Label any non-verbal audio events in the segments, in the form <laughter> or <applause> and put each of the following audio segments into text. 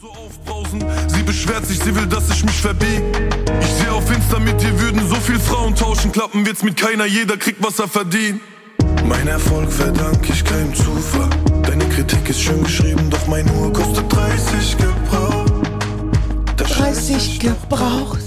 so aufbrausen. Sie beschwert sich, sie will, dass ich mich verbieg. Ich sehe auf Insta, mit dir würden so viel Frauen tauschen. Klappen wird's mit keiner, jeder kriegt, was er verdient. Mein Erfolg verdank ich keinem Zufall. Deine Kritik ist schön geschrieben, doch mein Uhr kostet 30 gebraucht. Da scheiß 30 gebraucht.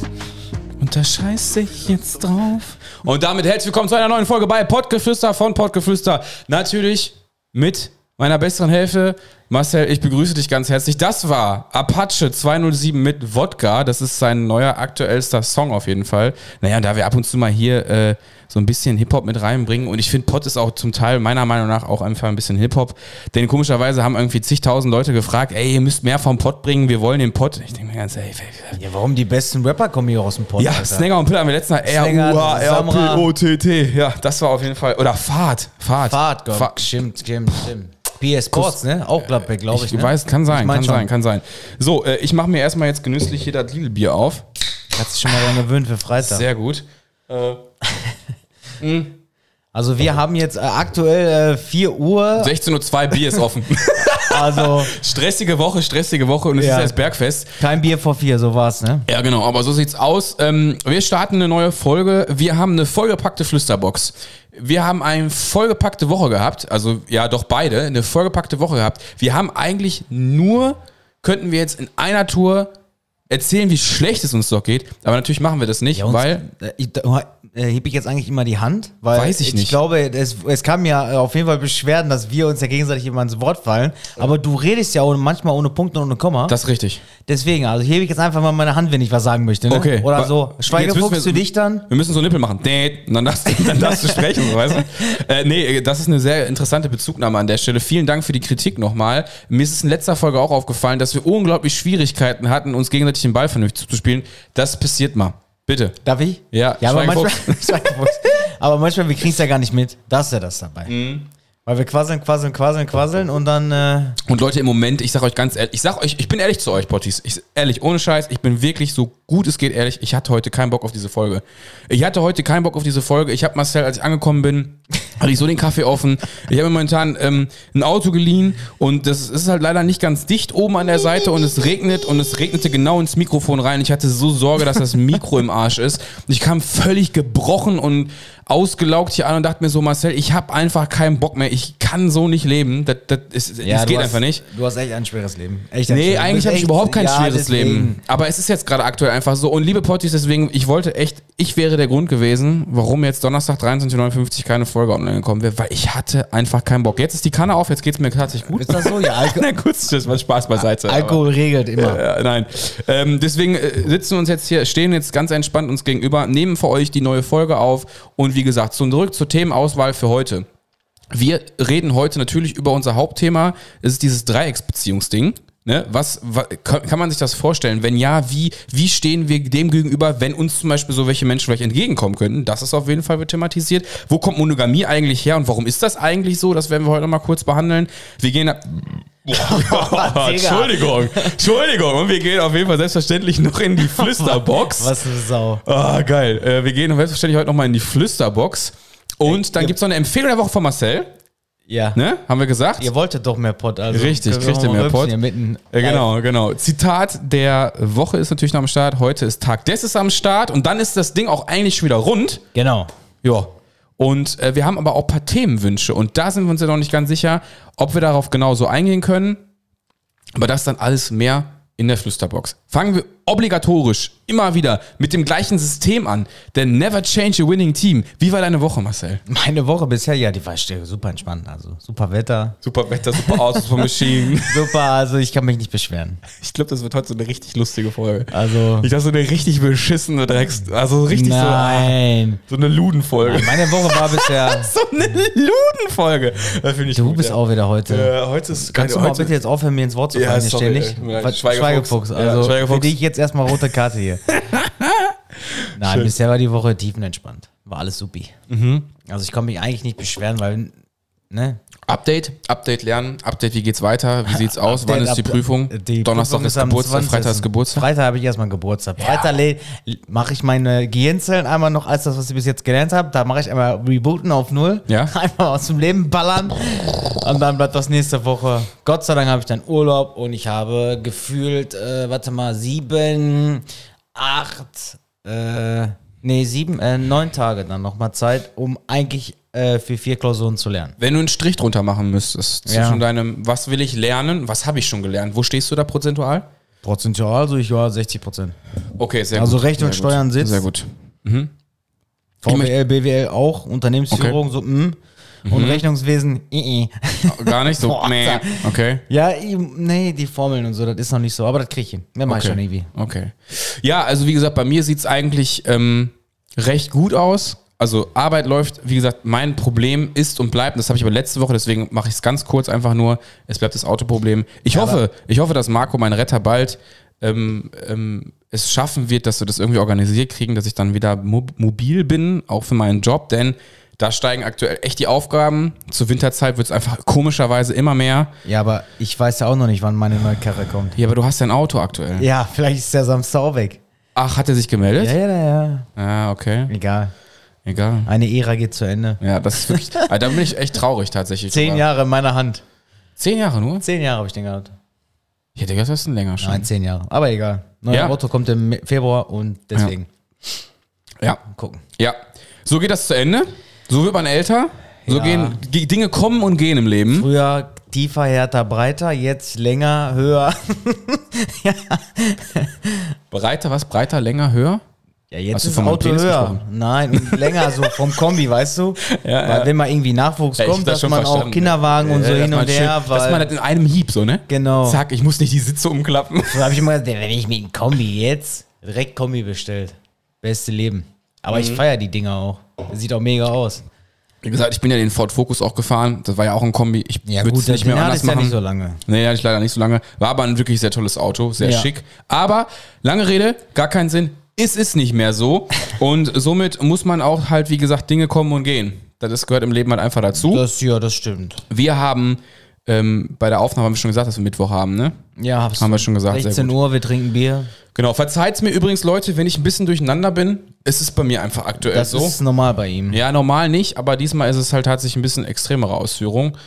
Und da scheiße ich jetzt drauf. Und damit herzlich willkommen zu einer neuen Folge bei Pottgeflüster von Pottgeflüster. Natürlich mit meiner besseren Hälfte. Marcel, ich begrüße dich ganz herzlich. Das war Apache 207 mit Wodka. Das ist sein neuer aktuellster Song auf jeden Fall. Naja, da wir ab und zu mal hier äh, so ein bisschen Hip-Hop mit reinbringen. Und ich finde, Pott ist auch zum Teil meiner Meinung nach auch einfach ein bisschen Hip-Hop. Denn komischerweise haben irgendwie zigtausend Leute gefragt, ey, ihr müsst mehr vom Pott bringen, wir wollen den Pott. Ich denke mir ganz, ey, Ja, warum die besten Rapper kommen hier aus dem Pod? ja, Alter? Snanger und Pill haben wir letztes Mal. R-U-H-R-P-O-T-T. Ja, das war auf jeden Fall. Oder Fahrt. Fahrt. Fahrt, Gott. Fahrt. Stimmt, stimmt, stimmt. PS Sports, ne? Auch Gladbeck, glaube ich. Ich ne? weiß, kann sein, mein kann schon. sein, kann sein. So, äh, ich mache mir erstmal jetzt genüsslich hier das Lidl-Bier auf. Hat sich schon mal dran gewöhnt für Freitag. Sehr gut. <laughs> also wir haben jetzt äh, aktuell äh, 4 Uhr. 16.02 Uhr, Bier ist offen. <laughs> Also <laughs> stressige Woche, stressige Woche und es Ja. ist erst Bergfest. kein Bier vor 4, so war's, ne? Ja, genau, aber so sieht's aus. Ähm, wir starten eine neue Folge. Wir haben eine vollgepackte Flüsterbox. Wir haben eine vollgepackte Woche gehabt. Also, ja, doch beide. Eine vollgepackte Woche gehabt. Wir haben eigentlich nur, könnten wir jetzt in einer Tour erzählen, wie schlecht es uns doch geht. Aber natürlich machen wir das nicht, Ja, weil. äh, äh, heb ich jetzt eigentlich immer die Hand? Weil Weiß ich nicht. Ich glaube, es, es kam ja äh, auf jeden Fall Beschwerden, dass wir uns ja gegenseitig immer ins Wort fallen. Aber du redest ja ohne, manchmal ohne Punkte und ohne Komma. Das ist richtig. Deswegen, also hebe ich jetzt einfach mal meine Hand, wenn ich was sagen möchte. Ne? Okay. Oder so. Schweigefuchs zu dich dann. Wir müssen so Nippel machen. Nee, und dann darfst, du- dann darfst du <laughs> sprechen, so, weißt du? Äh, nee, das ist eine sehr interessante Bezugnahme an der Stelle. Vielen Dank für die Kritik nochmal. Mir ist es in letzter Folge auch aufgefallen, dass wir unglaublich Schwierigkeiten hatten, uns gegenseitig den Ball vernünftig zu spielen. Das passiert mal. Bitte. Darf ich? Ja, ja aber manchmal, <laughs> aber manchmal, wir kriegen es ja gar nicht mit. Das ist ja das dabei. Mhm. Weil wir quasseln, quasseln, quasseln, quasseln und dann. Äh, Und Leute, im Moment, ich sag euch ganz ehrlich, ich sag euch, ich bin ehrlich zu euch, Potties. Ich, ehrlich, ohne Scheiß, ich bin wirklich so gut es geht ehrlich. Ich hatte heute keinen Bock auf diese Folge. Ich hatte heute keinen Bock auf diese Folge. Ich habe Marcel, als ich angekommen bin, hatte ich so den Kaffee offen. Ich habe momentan ähm, ein Auto geliehen und das ist halt leider nicht ganz dicht oben an der Seite und es regnet und es regnete genau ins Mikrofon rein. Ich hatte so Sorge, dass das Mikro im Arsch ist. Und ich kam völlig gebrochen und ausgelaugt hier an und dachte mir so, Marcel, ich habe einfach keinen Bock mehr. Ich kann so nicht leben. Das, das, ist, das du geht hast, einfach nicht. Du hast echt ein schweres Leben. Echt ein Nee, schweres- eigentlich habe ich überhaupt kein ja, schweres deswegen. Leben. Aber es ist jetzt gerade aktuell einfach so. Und liebe Potties, deswegen, ich wollte echt, ich wäre der Grund gewesen, warum jetzt Donnerstag 23.59 keine Folge online gekommen wäre, weil ich hatte einfach keinen Bock. Jetzt ist die Kanne auf, jetzt geht's mir tatsächlich gut. Ist das so? Ja, Alko <laughs> Na kurz, das war Spaß beiseite. Alkohol regelt immer. Aber, ja, nein. Ähm, deswegen äh, sitzen wir uns jetzt hier, stehen jetzt ganz entspannt uns gegenüber, nehmen für euch die neue Folge auf und wie gesagt, zurück zur Themenauswahl für heute. Wir reden heute natürlich über unser Hauptthema. Es ist dieses Dreiecksbeziehungsding. Ne? Was, wa- kann, man sich das vorstellen? Wenn ja, wie, wie stehen wir dem gegenüber, wenn uns zum Beispiel so welche Menschen vielleicht entgegenkommen könnten? Das ist auf jeden Fall thematisiert. Wo kommt Monogamie eigentlich her und warum ist das eigentlich so? Das werden wir heute mal kurz behandeln. Wir gehen ab. <laughs> Boah, Entschuldigung, Entschuldigung. Und wir gehen auf jeden Fall selbstverständlich noch in die <laughs> Flüsterbox. Was eine Sau. Ah, geil. Äh, wir gehen selbstverständlich heute nochmal in die Flüsterbox. Und dann gibt es noch eine Empfehlung der Woche von Marcel. Ja. Ne? Haben wir gesagt? Ihr wolltet doch mehr Pott. Also Richtig, kriegt ihr mehr Pott. Äh, genau, genau. Zitat der Woche ist natürlich noch am Start. Heute ist Tag des ist am Start. Und dann ist das Ding auch eigentlich schon wieder rund. Genau. Ja. Und äh, wir haben aber auch ein paar Themenwünsche. Und da sind wir uns ja noch nicht ganz sicher, ob wir darauf genau so eingehen können. Aber das dann alles mehr in der Flüsterbox. Fangen wir obligatorisch immer wieder mit dem gleichen System an. Denn never change a winning team. Wie war deine Woche, Marcel? Meine Woche bisher, ja, die war super entspannt. Also super Wetter. Super Wetter, super Autos von Maschinen. <laughs> Super, also ich kann mich nicht beschweren. Ich glaube, das wird heute so eine richtig lustige Folge. Also. Ich dachte, so eine richtig beschissene Drecks... Also richtig Nein. so... So eine Ludenfolge. Meine Woche war bisher. <laughs> So eine Ludenfolge. Ich Du bist ja. auch wieder heute. Äh, heute ist Kannst du mal bitte jetzt aufhören, mir ins Wort zu Ja, fallen, hier sorry, ständig? Schweigefuchs. Schweigefuchs. Ja, Also Schweigefuchs. für dich jetzt erstmal rote Karte hier. <laughs> Nein, Schön. bisher war die Woche tiefenentspannt. War alles supi. Mhm. Also ich kann mich eigentlich nicht beschweren, weil ne? Update, Update lernen, Update, wie geht's weiter, wie sieht's aus, wann ist die Prüfung? die Donnerstag Prüfung ist am Geburtstag, 20.. Freitag ist Geburtstag. Freitag habe ich erstmal Geburtstag. Freitag mache ich meine Gehirnzellen einmal noch als das, was ich bis jetzt gelernt habe. Da mache ich einmal Rebooten auf Null. Ja. <laughs> Einfach aus dem Leben ballern. Und dann bleibt das nächste Woche. Gott sei Dank habe ich dann Urlaub und ich habe gefühlt, äh, warte mal, sieben, acht, äh, nee, sieben, äh, neun Tage dann nochmal Zeit, um eigentlich äh, für vier Klausuren zu lernen. Wenn du einen Strich drunter machen müsstest, Ja. zwischen deinem, was will ich lernen, was habe ich schon gelernt, wo stehst du da prozentual? Prozentual, so ich war 60 Prozent. Okay, sehr Also gut. Rechnung, sehr Steuern, gut. Sitz. Sehr gut. VWL, BWL auch, Unternehmensführung, so, mm. Und Rechnungswesen, äh, äh. Gar nicht so, <laughs> nee, okay. Ja, ich- nee, die Formeln und so, das ist noch nicht so, aber das krieg ich hin. Mehr mach ich Okay. schon irgendwie. okay. Ja, also wie gesagt, bei mir sieht es eigentlich ähm, recht gut aus. Also Arbeit läuft, wie gesagt, mein Problem ist und bleibt, und das habe ich aber letzte Woche, deswegen mache ich es ganz kurz einfach nur, es bleibt das Autoproblem. Ich hoffe, ich hoffe, dass Marco, mein Retter, bald ähm, ähm, es schaffen wird, dass wir das irgendwie organisiert kriegen, dass ich dann wieder mo mobil bin, auch für meinen Job, denn da steigen aktuell echt die Aufgaben. Zur Winterzeit wird es einfach komischerweise immer mehr. Ja, aber ich weiß ja auch noch nicht, wann meine neue Karre kommt. Ja, aber du hast dein Auto aktuell. Ja, vielleicht ist der Samstag weg. Ach, hat er sich gemeldet? Ja, ja, ja, ja. Ah, okay. Egal. Egal. Eine Ära geht zu Ende. Ja, das ist wirklich. <laughs> ah, da bin ich echt traurig tatsächlich. Zehn drüber. Jahre in meiner Hand. Zehn Jahre nur? Zehn Jahre habe ich den gehabt. Ich hätte gedacht, das ist ein länger schon. Nein, zehn Jahre. Aber egal. Neues Ja. Auto kommt im Februar und deswegen Ja. gucken. Ja. So geht das zu Ende. So wird man älter. So Ja. gehen Dinge kommen und gehen im Leben. Früher tiefer, härter, breiter, jetzt länger, höher. <laughs> Breiter, was? Breiter, länger, höher? Ja, jetzt Hast du ist das meinem Auto Penis höher. gesprochen? Nein, länger so vom Kombi, weißt du? <laughs> Ja, weil ja. wenn mal irgendwie Nachwuchs Ja, kommt, das dass man auch. Kinderwagen und so Ja, hin und her, schön- Dass man weil das in einem Hieb so, ne? Genau. Zack, ich muss nicht die Sitze umklappen. <laughs> so habe ich immer gesagt, wenn ich mir ein Kombi jetzt direkt Kombi bestellt. Beste Leben. Aber Mhm. ich feiere die Dinger auch. Sieht auch mega aus. Wie gesagt, ich bin ja den Ford Focus auch gefahren. Das war ja auch ein Kombi. Ich würde es nicht mehr anders ist ja machen. nicht so lange. Nee, hatte ich leider nicht so lange. War aber ein wirklich sehr tolles Auto, sehr Ja. schick. Aber, lange Rede, gar keinen Sinn. Es ist nicht mehr so. Und somit muss man auch halt, wie gesagt, Dinge kommen und gehen. Das gehört im Leben halt einfach dazu. Das, ja, das stimmt. Wir haben, ähm, bei der Aufnahme haben wir schon gesagt, dass wir Mittwoch haben, ne? Ja, hab's Haben wir schon gesagt, sehr 16 gut. Uhr, wir trinken Bier. Genau. Verzeiht's mir übrigens, Leute, wenn ich ein bisschen durcheinander bin. Es ist bei mir einfach aktuell Das so. ist normal bei ihm. Ja, normal nicht, aber diesmal ist es halt tatsächlich ein bisschen extremere Ausführung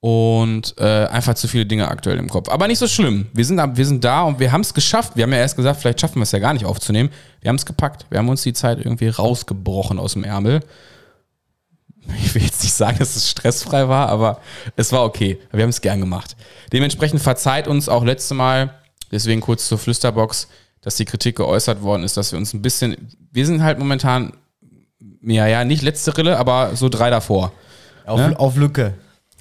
und äh, einfach zu viele Dinge aktuell im Kopf. Aber nicht so schlimm. Wir sind, ab- wir sind da und wir haben es geschafft. Wir haben ja erst gesagt, vielleicht schaffen wir es ja gar nicht aufzunehmen. Wir haben es gepackt. Wir haben uns die Zeit irgendwie rausgebrochen aus dem Ärmel. Ich will jetzt nicht sagen, dass es stressfrei war, aber es war okay. Wir haben es gern gemacht. Dementsprechend verzeiht uns auch letzte Mal, deswegen kurz zur Flüsterbox, dass die Kritik geäußert worden ist, dass wir uns ein bisschen, wir sind halt momentan, ja, ja, nicht letzte Rille, aber so drei davor. Auf, Ne? auf Lücke.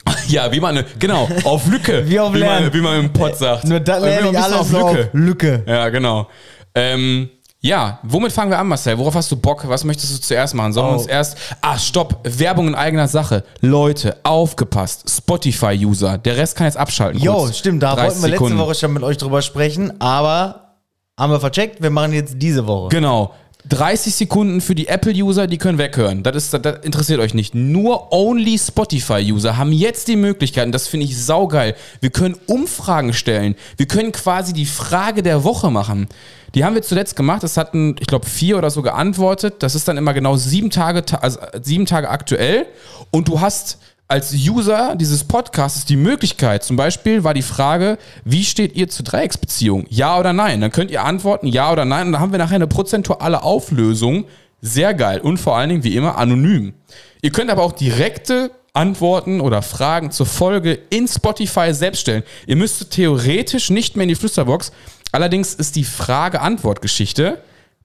<laughs> Ja, wie man, genau, auf Lücke. <laughs> Wie auf wie man, wie man im Pott sagt. Nur da Wir lerne ich ein bisschen alles auf Lücke. Ja, genau. Ähm, ja, womit fangen wir an, Marcel? Worauf hast du Bock? Was möchtest du zuerst machen? Sollen wir Oh. uns erst. Ah, stopp. Werbung in eigener Sache. Leute, aufgepasst. Spotify-User. Der Rest kann jetzt abschalten. Jo, stimmt, da 30 wollten wir letzte Sekunden. Woche schon mit euch drüber sprechen, aber haben wir vercheckt, wir machen jetzt diese Woche. Genau. 30 Sekunden für die Apple-User, die können weghören. Das, ist, das interessiert euch nicht. Nur only Spotify-User haben jetzt die Möglichkeit, und das finde ich saugeil. Wir können Umfragen stellen. Wir können quasi die Frage der Woche machen. Die haben wir zuletzt gemacht. Es hatten, ich glaube, vier oder so geantwortet. Das ist dann immer genau sieben Tage, ta- also sieben Tage aktuell. Und du hast als User dieses Podcasts die Möglichkeit, zum Beispiel war die Frage, wie steht ihr zur Dreiecksbeziehung? Ja oder nein? Dann könnt ihr antworten, ja oder nein. Und dann haben wir nachher eine prozentuale Auflösung. Sehr geil. Und vor allen Dingen, wie immer, anonym. Ihr könnt aber auch direkte Antworten oder Fragen zur Folge in Spotify selbst stellen. Ihr müsstet theoretisch nicht mehr in die Flüsterbox. Allerdings ist die Frage-Antwort-Geschichte,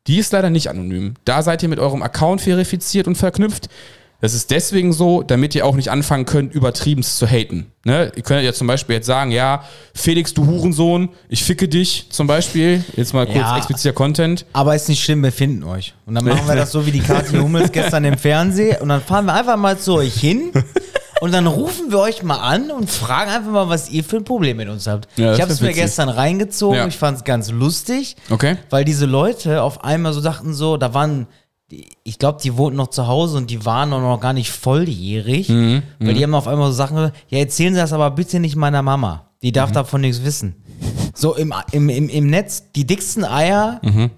die ist leider nicht anonym. Da seid ihr mit eurem Account verifiziert und verknüpft. Das ist deswegen so, damit ihr auch nicht anfangen könnt, übertriebenst zu haten. Ne? Ihr könnt ja zum Beispiel jetzt sagen, ja, Felix, du Hurensohn, ich ficke dich zum Beispiel. Jetzt mal kurz Ja. expliziter Content. Aber ist nicht schlimm, wir finden euch. Und dann machen wir das so wie die Kathi Hummels gestern im Fernsehen und dann fahren wir einfach mal zu euch hin und dann rufen wir euch mal an und fragen einfach mal, was ihr für ein Problem mit uns habt. Ja, ich habe es mir gestern reingezogen, Ja. ich fand es ganz lustig, Okay. weil diese Leute auf einmal so dachten so, da waren ich glaube, die wohnten noch zu Hause und die waren auch noch gar nicht volljährig, Mhm, weil die haben auf einmal so Sachen, ja, erzählen Sie das aber bitte nicht meiner Mama. Die Mhm. darf davon nichts wissen. So im, im, im, im Netz, die dicksten Eier, Mhm.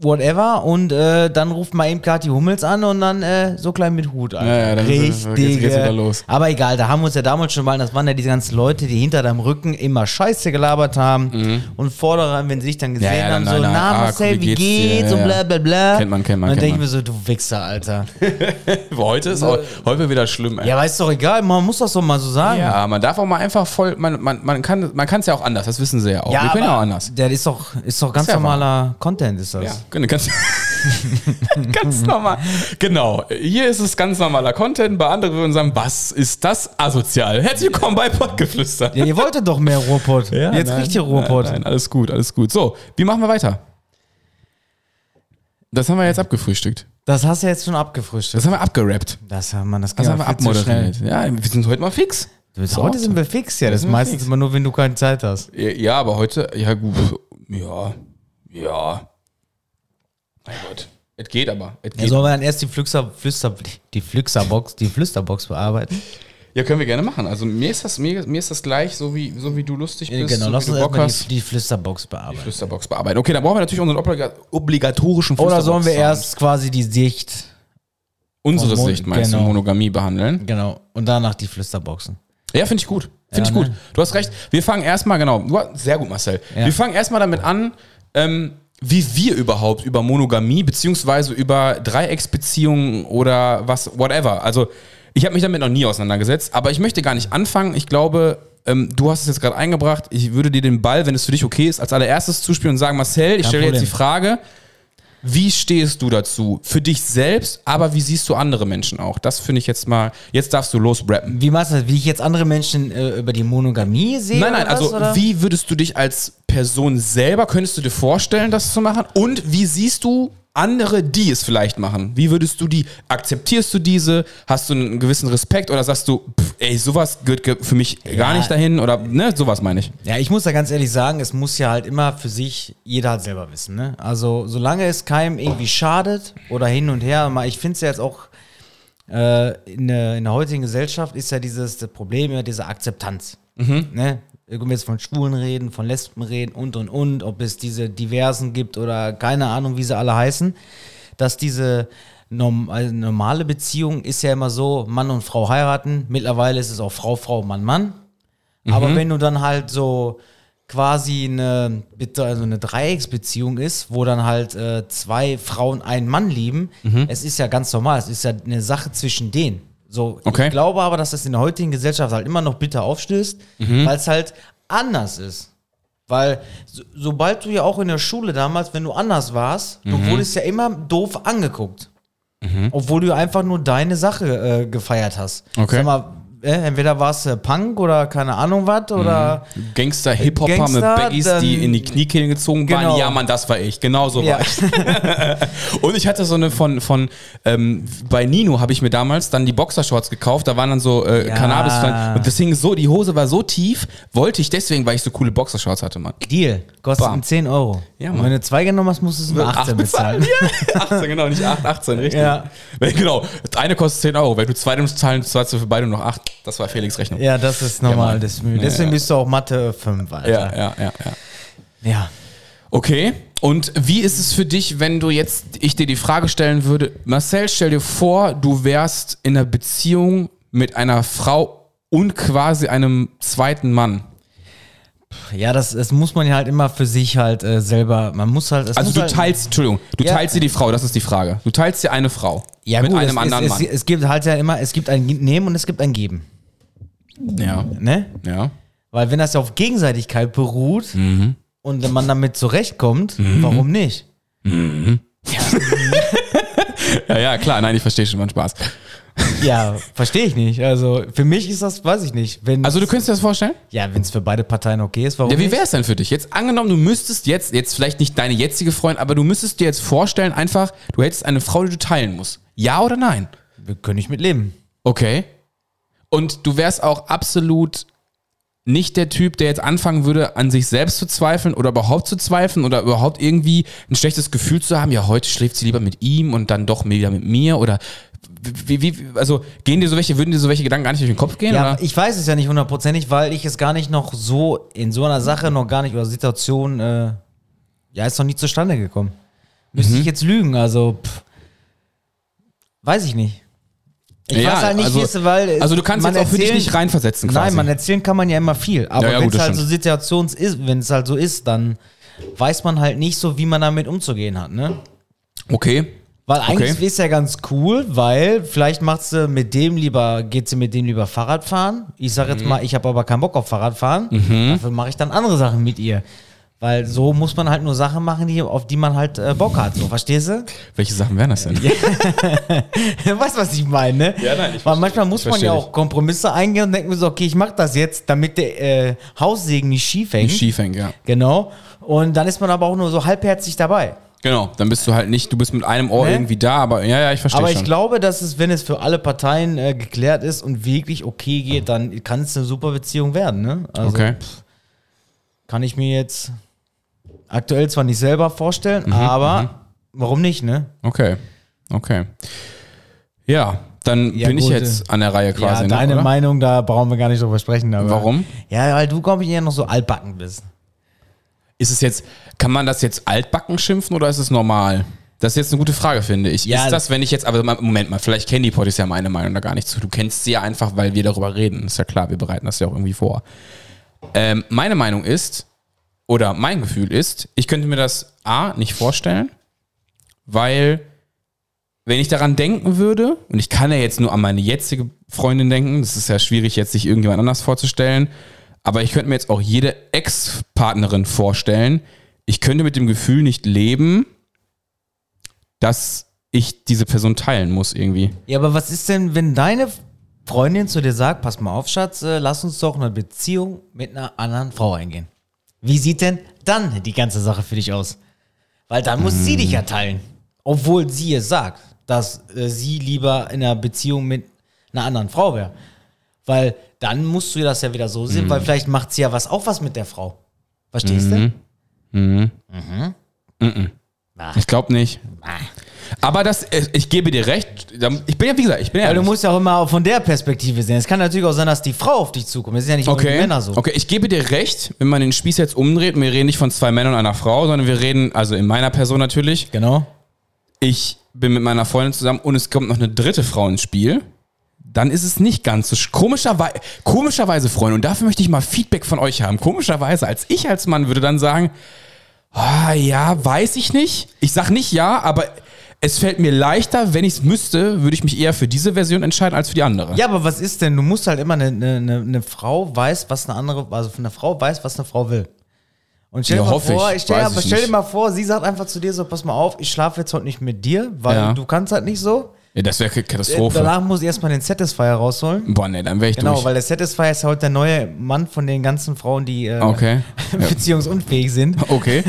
Whatever, und äh, dann ruft mal eben Kathi Hummels an und dann äh, so klein mit Hut. Alter. Ja, ja, dann es- geht's- wieder los. Aber egal, da haben wir uns ja damals schon mal, das waren ja diese ganzen Leute, die hinter deinem Rücken immer Scheiße gelabert haben und vorderern, wenn sie dich dann gesehen Mhm. Ja, ja, haben, nein, so, nein, na ah, Marcel, wie wie geht's Ja, und ja. bla bla bla. Kennt man, kennt man, Und dann denke ich mir so, du Wichser, Alter. <laughs> Heute ist auch, heute wieder schlimm, ey. Ja, aber ist doch egal, man muss das doch mal so sagen. Ja, man darf auch mal einfach voll, man, man, man kann man kann es ja auch anders, das wissen sie ja auch. Wir können ja auch anders. Der ist doch, ist doch ganz ja normaler Content, ist das. Ja, genau, ganz, <laughs> ganz normal. Genau, hier ist es ganz normaler Content, bei anderen würden sagen, was ist das asozial? Herzlich willkommen bei Pottgeflüster. Ja, ihr wolltet doch mehr Ruhrpott. <laughs> Jetzt nein, riecht ihr Ruhrpott. Nein, nein, alles gut, alles gut. So, wie machen wir weiter? Das haben wir jetzt abgefrühstückt. Das hast du jetzt schon abgefrühstückt. Das haben wir abgerappt. Das, haben wir, das Das haben wir ja abmoderiert. Ja, wir sind heute mal fix. Bis heute sind wir fix, ja. Das ist sind wir meistens fix. immer nur, wenn du keine Zeit hast. Ja, aber heute, ja gut, ja, ja. Mein Gott. Es geht aber. Ja, geht. sollen wir dann erst die Flüster, Flüster, die Flüsterbox, die Flüsterbox bearbeiten? Ja, können wir gerne machen. Also mir ist das, mir, mir ist das gleich, so wie, so wie du lustig bist, genau, so lass uns erstmal die, die Flüsterbox bearbeiten. Flüsterbox bearbeiten. Okay, dann brauchen wir natürlich unseren obliga obligatorischen Oder sollen wir erst quasi die Sicht, unsere Sicht meinst genau. du, Monogamie behandeln? genau, und danach die Flüsterboxen? Ja, finde ich gut. Finde Ja, ich gut. ne? Du hast recht. Wir fangen erstmal, genau. Sehr gut, Marcel. Ja. Wir fangen erstmal damit an, ähm, wie wir überhaupt über Monogamie beziehungsweise über Dreiecksbeziehungen oder was, whatever. Also, ich habe mich damit noch nie auseinandergesetzt, aber ich möchte gar nicht anfangen. Ich glaube, ähm, du hast es jetzt gerade eingebracht. Ich würde dir den Ball, wenn es für dich okay ist, als allererstes zuspielen und sagen, Marcel, ich Kein stelle dir jetzt die. Frage, wie stehst du dazu? Für dich selbst, aber wie siehst du andere Menschen auch? Das finde ich jetzt mal, jetzt darfst du losrappen. Wie meinst du das? Wie ich jetzt andere Menschen äh, über die Monogamie sehe? Nein, nein, was, also oder? wie würdest du dich als Person selber, könntest du dir vorstellen, das zu machen? Und wie siehst du andere, die es vielleicht machen? Wie würdest du die, akzeptierst du diese? Hast du einen gewissen Respekt oder sagst du, pff, ey, sowas gehört ge- für mich gar Ja. nicht dahin oder, ne, sowas meine ich. Ja, ich muss da ganz ehrlich sagen, es muss ja halt immer für sich jeder halt selber wissen. Ne? Also solange es keinem irgendwie schadet oder hin und her, mal, ich finde es ja jetzt auch äh, in, der, in der heutigen Gesellschaft ist ja dieses das Problem ja diese Akzeptanz. Ne? Wenn wir jetzt von Schwulen reden, von Lesben reden und und und, ob es diese Diversen gibt oder keine Ahnung, wie sie alle heißen, dass diese also normale Beziehung ist ja immer so, Mann und Frau heiraten. Mittlerweile ist es auch Frau, Frau, Mann, Mann. Aber wenn du dann halt so quasi eine, also eine Dreiecksbeziehung ist, wo dann halt äh, zwei Frauen einen Mann lieben, es ist ja ganz normal, es ist ja eine Sache zwischen denen. So, Okay. ich glaube aber, dass das in der heutigen Gesellschaft halt immer noch bitter aufstößt, weil es halt anders ist. Weil so, sobald du ja auch in der Schule damals, wenn du anders warst, du wurdest ja immer doof angeguckt. Obwohl du einfach nur deine Sache äh, gefeiert hast. Okay. Sag mal, äh, entweder warst du Punk oder keine Ahnung was oder Gangster, Hip-Hopper mit Gangster, Baggies, dann- die in die Kniekehle gezogen waren. Genau. Ja, Mann, das war ich. Genau so Ja. war ich. <laughs> Und ich hatte so eine von, von ähm, bei Nino habe ich mir damals dann die Boxershorts gekauft, da waren dann so äh, Ja. Cannabis. Und deswegen so, die Hose war so tief, wollte ich deswegen, weil ich so coole Boxershorts hatte, Mann. Deal. Kostet Bam. 10 Euro. Ja, Und Mann. wenn du zwei genommen hast, musst du es nur 18 bezahlen. Ja, 18, genau, nicht 8, 18, richtig. Ja. Wenn, genau, das eine kostet 10 Euro. Wenn du zwei nimmst, zahlen, zahlst du für beide noch 8. Das war Felix Rechnung. Ja, das ist normal. Mann. das, Ja, deswegen ja. bist du auch Mathe 5, Alter. ja, ja, ja. ja. ja. Okay. Und wie ist es für dich, wenn du jetzt, ich dir die Frage stellen würde, Marcel, stell dir vor, du wärst in einer Beziehung mit einer Frau und quasi einem zweiten Mann. Ja, das, das muss man ja halt immer für sich halt äh, selber, man muss halt... Also muss du halt, teilst, Entschuldigung, du Ja. teilst dir die Frau, das ist die Frage. Du teilst dir eine Frau ja, mit gut, einem es, anderen es, Mann. Es, es gibt halt ja immer, es gibt ein Nehmen und es gibt ein Geben. ja, Ne? ja. Weil wenn das ja auf Gegenseitigkeit beruht Mhm. und man damit zurechtkommt, warum nicht? <laughs> Ja, ja, klar, nein, ich verstehe schon, man Spaß. Ja, verstehe ich nicht. Also für mich ist das, weiß ich nicht. Wenn Also du könntest dir das vorstellen? ja, wenn es für beide Parteien okay ist, warum Ja, wie nicht? wäre es denn für dich? Jetzt angenommen, du müsstest jetzt, jetzt vielleicht nicht deine jetzige Freundin, aber du müsstest dir jetzt vorstellen, einfach, du hättest eine Frau, die du teilen musst. Ja oder nein? Wir können nicht mit leben. Okay. Und du wärst auch absolut nicht der Typ, der jetzt anfangen würde, an sich selbst zu zweifeln oder überhaupt zu zweifeln oder überhaupt irgendwie ein schlechtes Gefühl zu haben, ja, heute schläft sie lieber mit ihm und dann doch wieder mit mir oder wie, wie, also gehen dir so welche, würden dir so welche Gedanken gar nicht durch den Kopf gehen? Ja, oder? ich weiß es ja nicht hundertprozentig, weil ich es gar nicht noch so in so einer Sache noch gar nicht oder Situation, äh, ja, ist noch nie zustande gekommen. Müsste Mhm. ich jetzt lügen, also pff, weiß ich nicht. Ich Ja, weiß halt nicht, also- wie es, weil also du kannst jetzt auch für dich nicht reinversetzen quasi. Nein, man erzählen kann man ja immer viel, aber Ja, ja, wenn es halt so stimmt. situations ist, wenn es halt so ist, dann weiß man halt nicht so, wie man damit umzugehen hat, ne? Okay. Weil eigentlich Okay. ist ja ganz cool, weil vielleicht macht sie mit dem lieber, geht sie mit dem lieber Fahrrad fahren. Ich sage Mhm. jetzt mal, ich habe aber keinen Bock auf Fahrradfahren. Dafür mache ich dann andere Sachen mit ihr. Weil so muss man halt nur Sachen machen, die, auf die man halt äh, Bock hat. So, verstehst du? Welche Sachen wären das denn? <laughs> du weißt, was ich meine, ne? Ja, nein, ich Weil manchmal muss Ich man ja auch Kompromisse eingehen und denken so, okay, ich mache das jetzt, damit der äh, Haussegen nicht schief hängt. Nicht schief hängen, ja. Genau. Und dann ist man aber auch nur so halbherzig dabei. Genau, dann bist du halt nicht, du bist mit einem Ohr Ne? irgendwie da, aber ja, ja, ich verstehe Aber schon. ich glaube, dass es, wenn es für alle Parteien äh, geklärt ist und wirklich okay geht, dann kann es eine super Beziehung werden. Ne? Also okay. kann ich mir jetzt aktuell zwar nicht selber vorstellen, Mhm, aber warum nicht, ne? Okay. Okay. Ja, dann Ja, bin ich gut, jetzt an der Reihe quasi. ja, ne, deine oder? Meinung, da brauchen wir gar nicht drüber sprechen. Warum? Ja, weil du, glaube ich, eher noch so altbacken bist. Ist es jetzt, kann man das jetzt altbacken schimpfen oder ist es normal? Das ist jetzt eine gute Frage, finde ich. Ja. ist das, wenn ich jetzt, aber Moment mal, vielleicht kennen die Potties ja meine Meinung da gar nicht zu. Du kennst sie ja einfach, weil wir darüber reden. Ist ja klar, wir bereiten das ja auch irgendwie vor. Ähm, meine Meinung ist, oder mein Gefühl ist, ich könnte mir das A nicht vorstellen, weil wenn ich daran denken würde, und ich kann ja jetzt nur an meine jetzige Freundin denken, das ist ja schwierig, jetzt sich irgendjemand anders vorzustellen, aber ich könnte mir jetzt auch jede Ex-Partnerin vorstellen. Ich könnte mit dem Gefühl nicht leben, dass ich diese Person teilen muss irgendwie. Ja, aber was ist denn, wenn deine Freundin zu dir sagt, pass mal auf, Schatz, äh, lass uns doch eine Beziehung mit einer anderen Frau eingehen. Wie sieht denn dann die ganze Sache für dich aus? Weil dann muss sie dich ja teilen. Obwohl sie es sagt, dass äh, sie lieber in einer Beziehung mit einer anderen Frau wäre. Weil dann musst du das ja wieder so sehen, weil vielleicht macht sie ja was auch was mit der Frau. Verstehst du? Mhm. Ah. Ich glaube nicht. Aber das, äh, ich gebe dir recht. Ich bin ja, wie gesagt, ich bin ja Weil du musst ja auch immer von der Perspektive sehen. Es kann natürlich auch sein, dass die Frau auf dich zukommt. Das sind ja nicht nur die Okay. Männer so. okay, ich gebe dir recht, wenn man den Spieß jetzt umdreht, wir reden nicht von zwei Männern und einer Frau, sondern wir reden, also in meiner Person natürlich, Genau. ich bin mit meiner Freundin zusammen und es kommt noch eine dritte Frau ins Spiel, dann ist es nicht ganz so sch- komischerweise, komischerweise, Freunde, und dafür möchte ich mal Feedback von euch haben. Komischerweise, als ich als Mann würde dann sagen, ah, ja, weiß ich nicht. Ich sag nicht ja, aber es fällt mir leichter, wenn ich es müsste, würde ich mich eher für diese Version entscheiden als für die andere. Ja, aber was ist denn? Du musst halt immer eine, eine, eine, Frau weiß, was eine andere, also eine Frau weiß, was eine Frau will. Und stell Ja, dir mal vor, ich. stell, ich stell dir mal vor, sie sagt einfach zu dir so, pass mal auf, ich schlafe jetzt heute nicht mit dir, weil Ja. du kannst halt nicht so. Ja, das wäre Katastrophe. Danach muss ich erstmal den Satisfier rausholen. Boah, nee, dann wäre ich Genau, durch. weil der Satisfier ist heute der neue Mann von den ganzen Frauen, die äh, Okay. <laughs> beziehungsunfähig sind. Okay.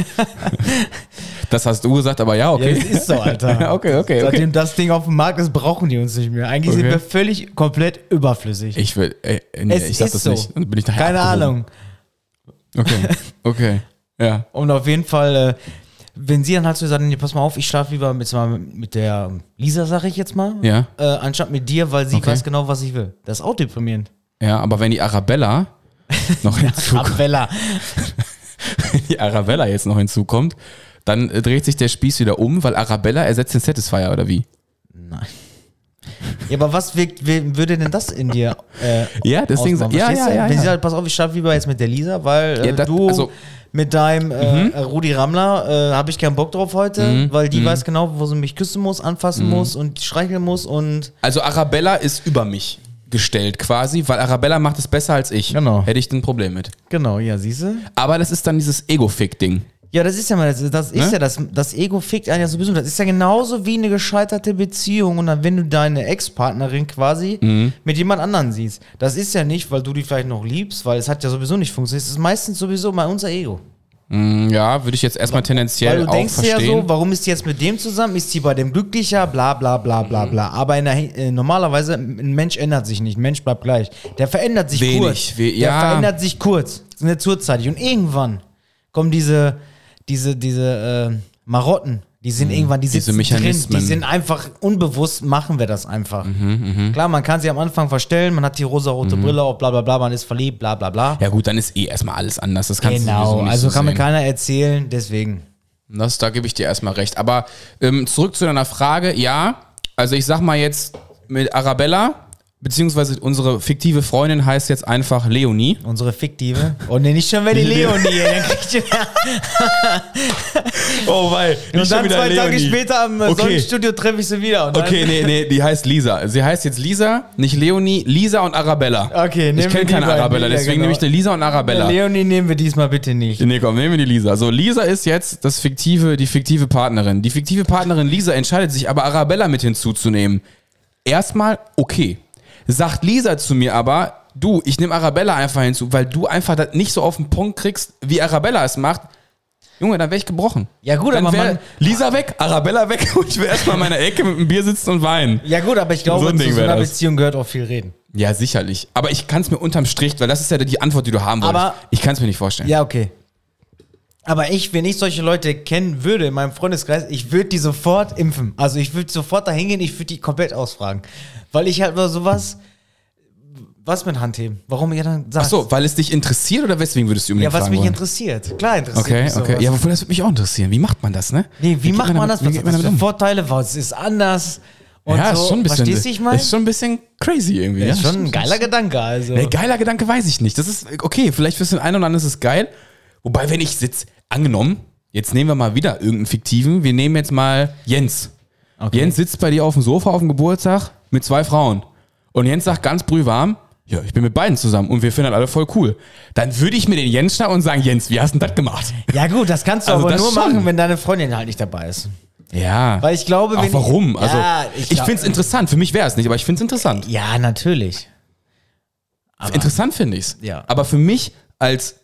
<laughs> das hast du gesagt, aber ja, okay. Ja, das ist so, Alter. <laughs> Ja, okay, okay, Seitdem okay. das Ding auf dem Markt ist, brauchen die uns nicht mehr. Eigentlich sind Okay. wir völlig komplett überflüssig. Ich will, ey, nee, es ich sag das so. nicht. Dann bin ich Keine abgehoben. Ahnung. Okay, okay. Ja. Und auf jeden Fall, äh, wenn sie dann halt so sagen, nee, pass mal auf, ich schlafe lieber mit, mit der Lisa, sag ich jetzt mal, Ja. äh, anstatt mit dir, weil sie Okay. weiß genau, was ich will. Das ist auch deprimierend. Ja, aber wenn die Arabella <laughs> noch hinzukommt, Abweller. <laughs> die Arabella jetzt noch hinzukommt, dann dreht sich der Spieß wieder um, weil Arabella ersetzt den Satisfier, oder wie? Nein. Ja, aber was wirkt, würde denn das in dir äh, Ja, deswegen, ausmachen? ja, ja, du? ja, Wenn ja. sie halt, pass auf, ich schlafe lieber jetzt mit der Lisa, weil äh, Ja, das- du also- mit deinem äh, Rudi Rammler äh, habe ich keinen Bock drauf heute, Mhm. weil die weiß genau, wo sie mich küssen muss, anfassen muss und streicheln muss und Also Arabella ist über mich gestellt quasi, weil Arabella macht es besser als ich. Genau. Hätte ich ein Problem mit. genau, ja, siehst du? Aber das ist dann dieses Ego-Fick-Ding. Ja, das ist ja mal, das, das ist Ne? ja das, das Ego fickt einen ja sowieso. Das ist ja genauso wie eine gescheiterte Beziehung und dann, wenn du deine Ex-Partnerin quasi Mhm. mit jemand anderen siehst. Das ist ja nicht, weil du die vielleicht noch liebst, weil es hat ja sowieso nicht funktioniert. Es ist meistens sowieso mal unser Ego. Mm, Ja, würde ich jetzt erstmal tendenziell Weil du auch denkst ja so, warum ist sie jetzt mit dem zusammen? Ist sie bei dem glücklicher? Bla bla bla bla Mhm. bla. Aber der, äh, normalerweise, ein Mensch ändert sich nicht, ein Mensch bleibt gleich. Der verändert sich Wenig, kurz. we- der ja. verändert sich kurz, nicht zurzeitig. Und irgendwann kommen diese, diese, diese äh, Marotten, die sind irgendwann, die Mhm. Diese sitzen drin, Mechanismen. die sind einfach unbewusst, machen wir das einfach. Mhm, Klar, man kann sie am Anfang verstellen, man hat die rosa-rote Brille auf, bla bla bla, man ist verliebt, bla bla bla. Ja gut, dann ist eh erstmal alles anders. Das kannst du genau, nicht also so kann mir keiner erzählen, deswegen. Das, da gebe ich dir erstmal recht. Aber ähm, zurück zu deiner Frage, ja, also ich sag mal jetzt mit Arabella, beziehungsweise unsere fiktive Freundin heißt jetzt einfach Leonie. Unsere fiktive. Oh ne, nicht schon wieder die <laughs> Leonie. dann kriegt ihr- Oh, weil. und dann zwei Tage später am äh, Sonnenstudio treffe ich sie wieder. Okay, nee, nee, die heißt Lisa. Sie heißt jetzt Lisa, nicht Leonie, Lisa und Arabella. Okay, ich nehmen wir kenne keine Arabella, deswegen genau. nehme ich eine Lisa und Arabella. Leonie nehmen wir diesmal bitte nicht. Nee, komm, nehmen wir die Lisa. So, Lisa ist jetzt das fiktive, die fiktive Partnerin. Die fiktive Partnerin Lisa entscheidet sich aber, Arabella mit hinzuzunehmen. Erstmal okay. Sagt Lisa zu mir aber, du, ich nehme Arabella einfach hinzu, weil du einfach das nicht so auf den Punkt kriegst, wie Arabella es macht. Junge, dann wäre ich gebrochen. Ja gut, Dann aber man, Lisa weg, Arabella weg <laughs> und ich wäre erstmal in meiner Ecke mit einem Bier sitzen und weinen. ja gut, aber ich glaube, So ein zu so einer. Beziehung gehört auch viel reden. Ja, sicherlich. Aber ich kann es mir unterm Strich, weil das ist ja die Antwort, die du haben wolltest. Aber- ich kann es mir nicht vorstellen. Ja, okay. Aber ich, wenn ich solche Leute kennen würde in meinem Freundeskreis, ich würde die sofort impfen. Also ich würde sofort da hingehen, ich würde die komplett ausfragen. Weil ich halt über sowas, was mit Handheben? Warum ihr dann sagt? Ach so, weil es dich interessiert oder weswegen würdest du unbedingt Ja, was fragen mich wollen? interessiert. Klar interessiert Okay, mich sowas. okay. Ja, obwohl das würde mich auch interessieren. Wie macht man das, ne? Nee, wie, geht macht man damit- das? Wie Was geht hat man das damit für um? Vorteile? Was ist anders? Und ja, so. ist schon ein bisschen. Verstehst du, ich meine? Ist schon ein bisschen crazy irgendwie. ist ja, schon stimmt, ein geiler <laughs> Gedanke, also. Nee, geiler Gedanke weiß ich nicht. Das ist, okay, vielleicht für den einen oder anderen ist es geil. Wobei, wenn ich sitze, angenommen, jetzt nehmen wir mal wieder irgendeinen fiktiven, wir nehmen jetzt mal Jens. Okay. Jens sitzt bei dir auf dem Sofa auf dem Geburtstag mit zwei Frauen. Und Jens sagt ganz brühwarm, ja, ich bin mit beiden zusammen und wir finden das alle voll cool. Dann würde ich mir den Jens schnappen und sagen, Jens, wie hast du denn das gemacht? Ja gut, das kannst du Also aber nur schon. machen, wenn deine Freundin halt nicht dabei ist. Ja. Weil ich glaube, Ach, wenn warum? Ich, Also, ja, ich, glaub- finde es interessant. Für mich wäre es nicht, aber ich finde es interessant. Ja, natürlich. Aber- Interessant finde ich es. Ja. Aber für mich als,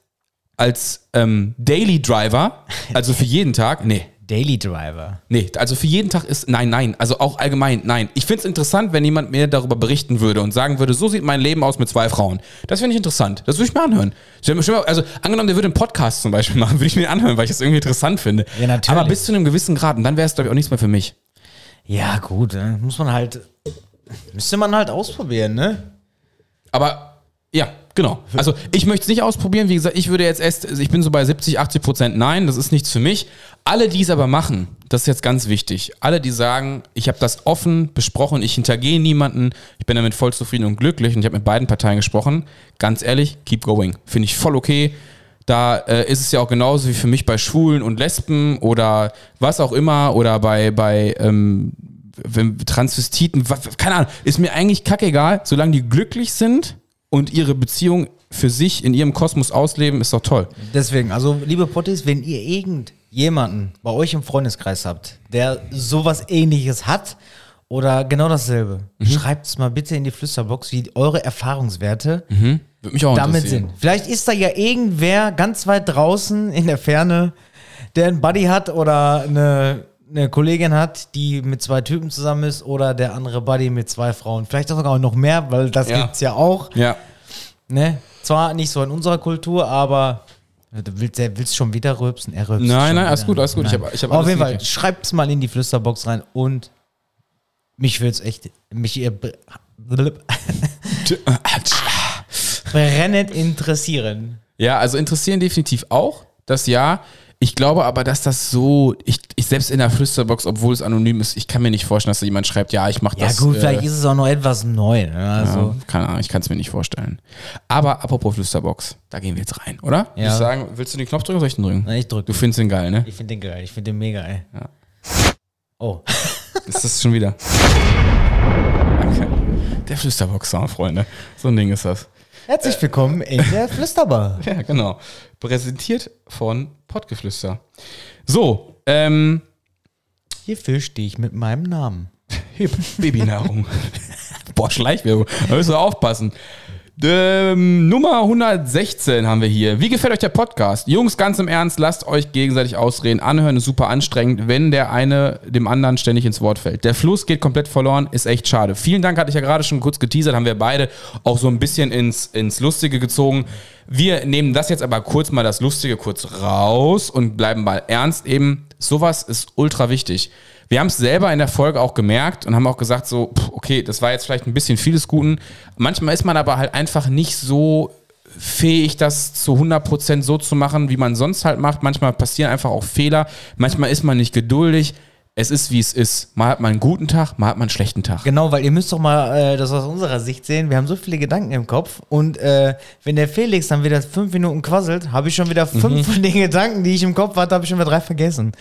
als ähm, Daily Driver, <laughs> also für jeden Tag, nee. Daily Driver. Nee, also für jeden Tag ist nein, nein. Also auch allgemein, nein. Ich finde es interessant, wenn jemand mir darüber berichten würde und sagen würde, so sieht mein Leben aus mit zwei Frauen. Das finde ich interessant. Das würde ich mir anhören. Also angenommen, der würde einen Podcast zum Beispiel <laughs> machen, würde ich mir anhören, weil ich das irgendwie interessant finde. Ja, natürlich. Aber bis zu einem gewissen Grad und dann wäre es, glaube ich, auch nichts mehr für mich. Ja, gut, äh, muss man halt. Müsste man halt ausprobieren, ne? Aber ja, genau. Also ich möchte es nicht ausprobieren. Wie gesagt, ich würde jetzt erst, also ich bin so bei 70, 80 Prozent nein, das ist nichts für mich. Alle, die es aber machen, das ist jetzt ganz wichtig. Alle, die sagen, ich habe das offen besprochen, ich hintergehe niemanden, ich bin damit voll zufrieden und glücklich und ich habe mit beiden Parteien gesprochen. Ganz ehrlich, keep going. Finde ich voll okay. Da äh, ist es ja auch genauso wie für mich bei Schwulen und Lesben oder was auch immer oder bei, bei ähm, Transvestiten, keine Ahnung, ist mir eigentlich kackegal, solange die glücklich sind und ihre Beziehung für sich in ihrem Kosmos ausleben, ist doch toll. Deswegen, also liebe Potties, wenn ihr irgendjemanden bei euch im Freundeskreis habt, der sowas ähnliches hat oder genau dasselbe, Mhm. schreibt es mal bitte in die Flüsterbox, wie eure Erfahrungswerte Würde mich auch damit sind. Vielleicht ist da ja irgendwer ganz weit draußen in der Ferne, der einen Buddy hat oder eine, eine Kollegin hat, die mit zwei Typen zusammen ist oder der andere Buddy mit zwei Frauen. Vielleicht auch sogar noch mehr, weil das Ja. gibt's ja auch. Ja. Ne? Zwar nicht so in unserer Kultur, aber du willst, der willst schon wieder rülpsen. Er rülpst Nein, nein, alles wieder. gut, alles gut. Ich hab- ich hab Auf jeden Fall, hingekriegt. schreibt's mal in die Flüsterbox rein und mich will's echt, mich ihr <laughs> brennend interessieren. Ja, also interessieren definitiv auch, das ja. Ich glaube aber, dass das so, ich, ich selbst in der Flüsterbox, obwohl es anonym ist, ich kann mir nicht vorstellen, dass da jemand schreibt, ja, ich mache Ja das. gut, äh, vielleicht ist es auch noch etwas neu. Ne? Also, Ja, keine Ahnung, ich kann es mir nicht vorstellen. Aber apropos Flüsterbox, da gehen wir jetzt rein, oder? Ja. Ich sagen, willst du den Knopf drücken oder soll ich den drücken? na, ich drücke. Du findest den geil, ne? Ich finde den geil, ich finde den mega, ey. Ja. Oh. <laughs> Ist das schon wieder? Danke. Der Flüsterbox-Sound, Freunde. So ein Ding ist das. Herzlich willkommen in der Flüsterbar. <laughs> Ja, genau. Präsentiert von Pottgeflüster. So, ähm, Hierfür stehe ich mit meinem Namen. <laughs> Babynahrung. <laughs> Boah, Schleichwerbung. Da müssen wir aufpassen. Ähm, Nummer 116 haben wir hier. Wie gefällt euch der Podcast? Jungs, ganz im Ernst, lasst euch gegenseitig ausreden. Anhören ist super anstrengend, wenn der eine dem anderen ständig ins Wort fällt. Der Fluss geht komplett verloren, ist echt schade. Vielen Dank, hatte ich ja gerade schon kurz geteasert, haben wir beide auch so ein bisschen ins, ins Lustige gezogen. Wir nehmen das jetzt aber kurz mal das Lustige kurz raus und bleiben mal ernst eben. Sowas ist ultra wichtig. Wir haben es selber in der Folge auch gemerkt und haben auch gesagt, so, okay, das war jetzt vielleicht ein bisschen vieles Guten. Manchmal ist man aber halt einfach nicht so fähig, das zu 100% so zu machen, wie man sonst halt macht. Manchmal passieren einfach auch Fehler. Manchmal ist man nicht geduldig. Es ist, wie es ist. Mal hat man einen guten Tag, mal hat man einen schlechten Tag. Genau, weil ihr müsst doch mal äh, das aus unserer Sicht sehen. Wir haben so viele Gedanken im Kopf und äh, wenn der Felix dann wieder fünf Minuten quasselt, habe ich schon wieder fünf Mhm. von den Gedanken, die ich im Kopf hatte, habe ich schon wieder drei vergessen.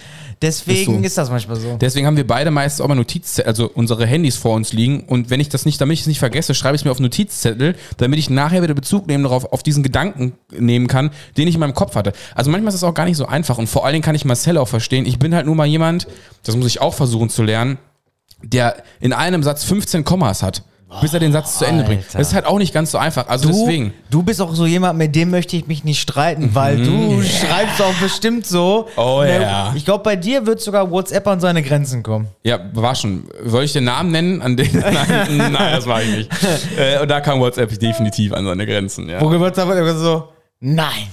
Deswegen Ist ist, so. das manchmal so. Deswegen haben wir beide meistens auch mal Notizzettel, also unsere Handys vor uns liegen. Und wenn ich das nicht, damit ich es nicht vergesse, schreibe ich es mir auf Notizzettel, damit ich nachher wieder Bezug nehmen darauf, auf diesen Gedanken nehmen kann, den ich in meinem Kopf hatte. Also manchmal ist es auch gar nicht so einfach. Und vor allen Dingen kann ich Marcel auch verstehen. Ich bin halt nur mal jemand, das muss ich auch versuchen zu lernen, der in einem Satz 15 Kommas hat, bis er den Satz zu Ende bringt. Alter. Das ist halt auch nicht ganz so einfach. Also Du, deswegen. du bist auch so jemand, mit dem möchte ich mich nicht streiten, weil du schreibst auch bestimmt so. Mhm. Oh Ne, ja. Ich glaube, bei dir wird sogar WhatsApp an seine Grenzen kommen. Ja, war schon. Soll ich den Namen nennen? An den? <laughs> Nein, nein das war ich nicht. <laughs> Äh, und da kam WhatsApp definitiv an seine Grenzen. Ja. Wo WhatsApp immer so, nein,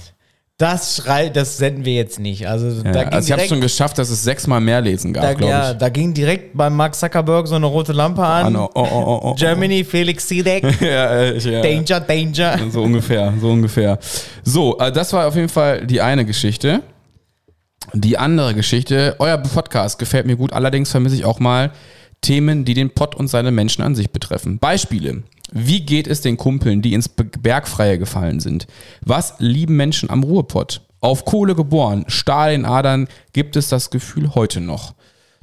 das schreit, das senden wir jetzt nicht. Also da Ja, ging also ich habe schon geschafft, dass es sechsmal mehr lesen gab, glaube ja, ich. da ging direkt bei Mark Zuckerberg so eine rote Lampe an. Ah, no. oh, oh, oh, oh, Germany, Felix Sidek, oh. <laughs> ja, ich, ja. Danger, Danger. So ungefähr, so ungefähr. So, äh, das war auf jeden Fall die eine Geschichte. Die andere Geschichte, euer Podcast gefällt mir gut, allerdings vermisse ich auch mal Themen, die den Pott und seine Menschen an sich betreffen. Beispiele. Wie geht es den Kumpeln, die ins Be- Bergfreie gefallen sind? Was lieben Menschen am Ruhrpott? Auf Kohle geboren, Stahl in Adern, gibt es das Gefühl heute noch?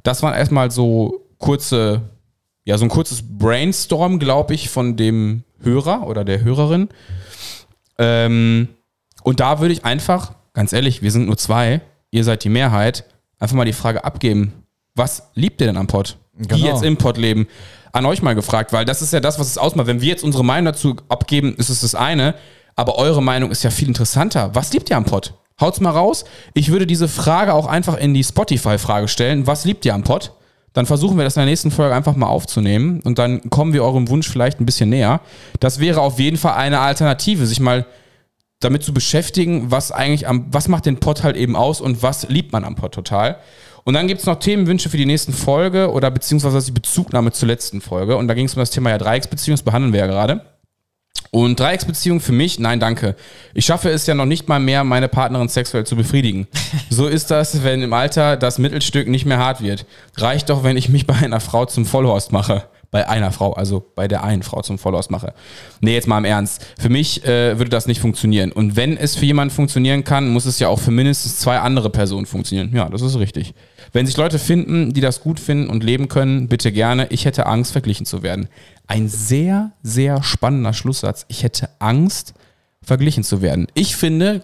Das waren erstmal so kurze, ja, so ein kurzes Brainstorm, glaube ich, von dem Hörer oder der Hörerin. Ähm, und da würde ich einfach, ganz ehrlich, wir sind nur zwei, ihr seid die Mehrheit, einfach mal die Frage abgeben. Was liebt ihr denn am Pott? Die Genau. jetzt im Pott leben. An euch mal gefragt, weil das ist ja das, was es ausmacht. Wenn wir jetzt unsere Meinung dazu abgeben, ist es das eine. Aber eure Meinung ist ja viel interessanter. Was liebt ihr am Pott? Haut's mal raus. Ich würde diese Frage auch einfach in die Spotify-Frage stellen. Was liebt ihr am Pott? Dann versuchen wir das in der nächsten Folge einfach mal aufzunehmen und dann kommen wir eurem Wunsch vielleicht ein bisschen näher. Das wäre auf jeden Fall eine Alternative, sich mal damit zu beschäftigen, was eigentlich am, was macht den Pod halt eben aus und was liebt man am Pod total. Und dann gibt es noch Themenwünsche für die nächsten Folge oder beziehungsweise die Bezugnahme zur letzten Folge. Und da ging es um das Thema ja Dreiecksbeziehung, das behandeln wir ja gerade. Und Dreiecksbeziehung für mich, nein, danke. Ich schaffe es ja noch nicht mal mehr, meine Partnerin sexuell zu befriedigen. <laughs> So ist das, wenn im Alter das Mittelstück nicht mehr hart wird. Reicht doch, wenn ich mich bei einer Frau zum Vollhorst mache. Bei einer Frau, also bei der einen Frau zum Vollhorst mache. Nee, jetzt mal im Ernst. Für mich äh, würde das nicht funktionieren. Und wenn es für jemanden funktionieren kann, muss es ja auch für mindestens zwei andere Personen funktionieren. Ja, das ist richtig. Wenn sich Leute finden, die das gut finden und leben können, bitte gerne. Ich hätte Angst, verglichen zu werden. Ein sehr, sehr spannender Schlusssatz. Ich hätte Angst, verglichen zu werden. Ich finde,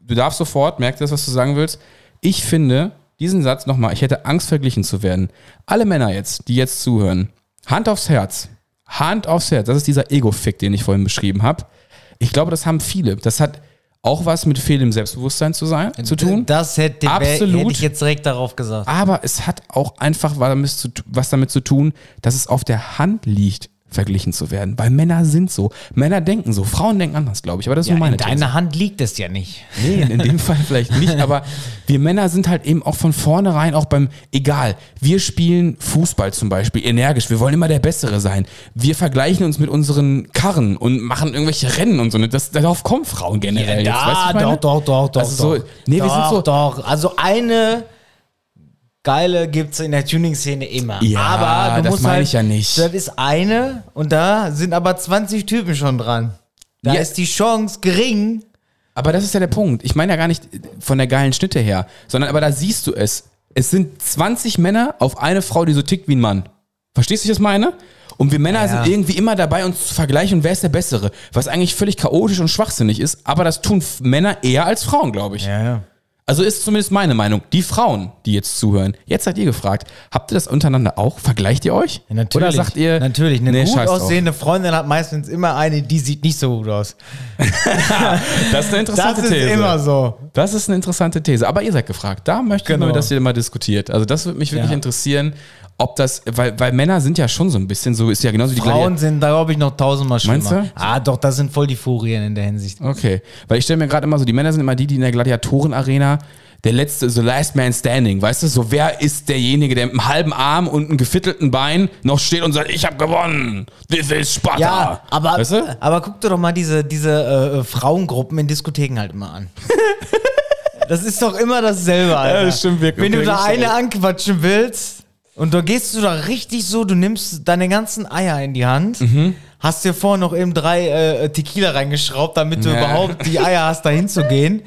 du darfst sofort, merk das, was du sagen willst. Ich finde diesen Satz nochmal, ich hätte Angst, verglichen zu werden. Alle Männer jetzt, die jetzt zuhören, Hand aufs Herz. Hand aufs Herz. Das ist dieser Ego-Fick, den ich vorhin beschrieben habe. Ich glaube, das haben viele. Das hat auch was mit fehlendem Selbstbewusstsein zu, sein, zu tun. Das hätte, Absolut. hätte ich jetzt direkt darauf gesagt. Aber es hat auch einfach was damit zu tun, dass es auf der Hand liegt, verglichen zu werden. Weil Männer sind so. Männer denken so. Frauen denken anders, glaube ich. Aber das ist Ja, nur meine in These. deiner Hand liegt es ja nicht. Nee, in dem <laughs> Fall vielleicht nicht, aber wir Männer sind halt eben auch von vornherein auch beim, egal, wir spielen Fußball zum Beispiel energisch, wir wollen immer der Bessere sein. Wir vergleichen uns mit unseren Karren und machen irgendwelche Rennen und so. Das, darauf kommen Frauen generell. jetzt, weißt du, Ja, doch, doch, doch, doch. Also so- doch. nee, wir doch, sind so- Doch, also eine geile gibt es in der Tuning-Szene immer. Ja, aber du das meine halt, ich ja nicht. Das ist eine und da sind aber 20 Typen schon dran. Da Ja. ist die Chance gering. Aber das ist ja der Punkt. Ich meine ja gar nicht von der geilen Schnitte her, sondern aber da siehst du es. Es sind 20 Männer auf eine Frau, die so tickt wie ein Mann. Verstehst du, was ich das meine? Und wir Männer Ja. sind irgendwie immer dabei, uns zu vergleichen, wer ist der Bessere. Was eigentlich völlig chaotisch und schwachsinnig ist, aber das tun Männer eher als Frauen, glaube ich. Ja, ja. Also ist zumindest meine Meinung. Die Frauen, die jetzt zuhören, jetzt seid ihr gefragt, habt ihr das untereinander auch? Vergleicht ihr euch? Ja, natürlich. Oder sagt ihr, Natürlich. Eine nee, gut aussehende Freundin hat meistens immer eine, die sieht nicht so gut aus. <laughs> Das ist eine interessante Das ist These. immer so. Das ist eine interessante These. Aber ihr seid gefragt. Da möchte ich Genau. mal, dass ihr mal diskutiert. Also das würde mich wirklich Ja. interessieren, ob das, weil, weil Männer sind ja schon so ein bisschen so, ist ja genauso wie die Frauen sind, da glaube ich, noch tausendmal schlimmer. Meinst du? Ah, doch, das sind voll die Furien in der Hinsicht. Okay. Weil ich stelle mir gerade immer so, die Männer sind immer die, die in der Gladiatorenarena der letzte, so Last Man Standing, weißt du, so wer ist derjenige, der mit einem halben Arm und einem gefittelten Bein noch steht und sagt, ich habe gewonnen, this is Sparta. Ja, aber, weißt du? aber guck dir doch mal diese, diese äh, Frauengruppen in Diskotheken halt immer an. <laughs> das ist doch immer dasselbe, Alter. das stimmt wirklich. Wenn du da eine anquatschen willst und da gehst du da richtig so, du nimmst deine ganzen Eier in die Hand, Mhm. hast dir vorher noch eben drei äh, Tequila reingeschraubt, damit du Ja. überhaupt die Eier hast, da hinzugehen.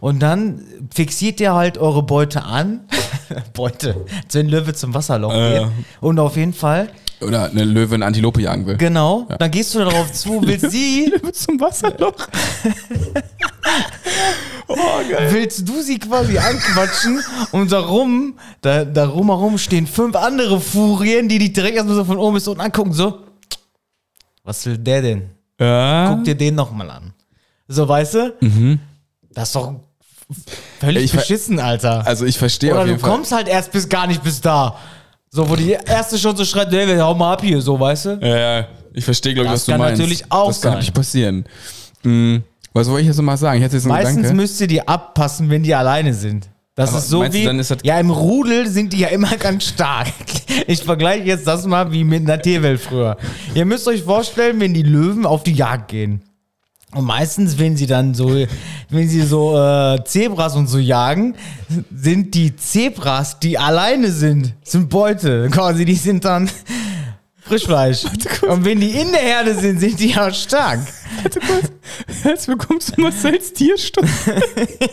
Und dann fixiert ihr halt eure Beute an. <laughs> Beute. Als wenn ein Löwe zum Wasserloch Äh. geht. Und auf jeden Fall, Oder eine Löwe eine Antilope jagen will. genau, dann gehst du darauf zu, <laughs> willst sie Löwe zum Wasserloch. <laughs> oh, willst du sie quasi anquatschen und darum, da, da rumherum stehen fünf andere Furien, die dich direkt erstmal so von oben bis unten angucken, so, was will der denn? Ja. Guck dir den nochmal an. So, weißt du? Das ist doch völlig Mhm. Ich beschissen, Alter. Also ich verstehe Oder auf du jeden Fall. kommst halt erst bis gar nicht bis da. So, wo die erste schon so schreit, hey, hau mal ab hier, so, weißt du? Ja, ja, ich verstehe, glaube ich, Das was du kann meinst. natürlich auch Das kann sein. natürlich passieren. Hm, was wollte ich jetzt mal sagen? Ich hatte jetzt einen Meistens Gedanke. müsst ihr die abpassen, wenn die alleine sind. Das Aber ist so meinst du, wie. dann ist das- ja, im Rudel sind die ja immer <laughs> ganz stark. Ich vergleiche jetzt das mal wie mit einer Tierwelt früher. Ihr müsst euch vorstellen, wenn die Löwen auf die Jagd gehen. Und meistens, wenn sie dann so, wenn sie so äh, Zebras und so jagen, sind die Zebras, die alleine sind, sind Beute. Quasi, die sind dann Frischfleisch. Und wenn die in der Herde sind, sind die ja stark. Jetzt bekommst du Marcells Tierstunde. <laughs>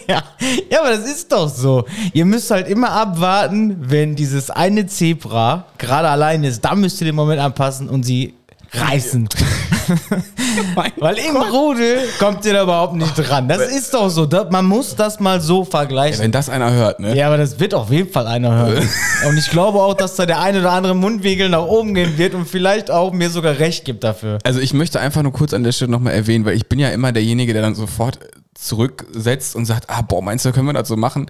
Ja. ja, aber das ist doch so. Ihr müsst halt immer abwarten, wenn dieses eine Zebra gerade allein ist. Da müsst ihr den Moment anpassen und sie reißen. <laughs> Weil im Rudel kommt ihr da überhaupt nicht dran. Das ist doch so. Das, man muss das mal so vergleichen. Wenn das einer hört, ne? Ja, aber das wird auf jeden Fall einer hören. <laughs> Und ich glaube auch, dass da der eine oder andere Mundwinkel nach oben gehen wird und vielleicht auch mir sogar recht gibt dafür. Also ich möchte einfach nur kurz an der Stelle nochmal erwähnen, weil ich bin ja immer derjenige, der dann sofort zurücksetzt und sagt, ah, boah, meinst du, können wir das so machen?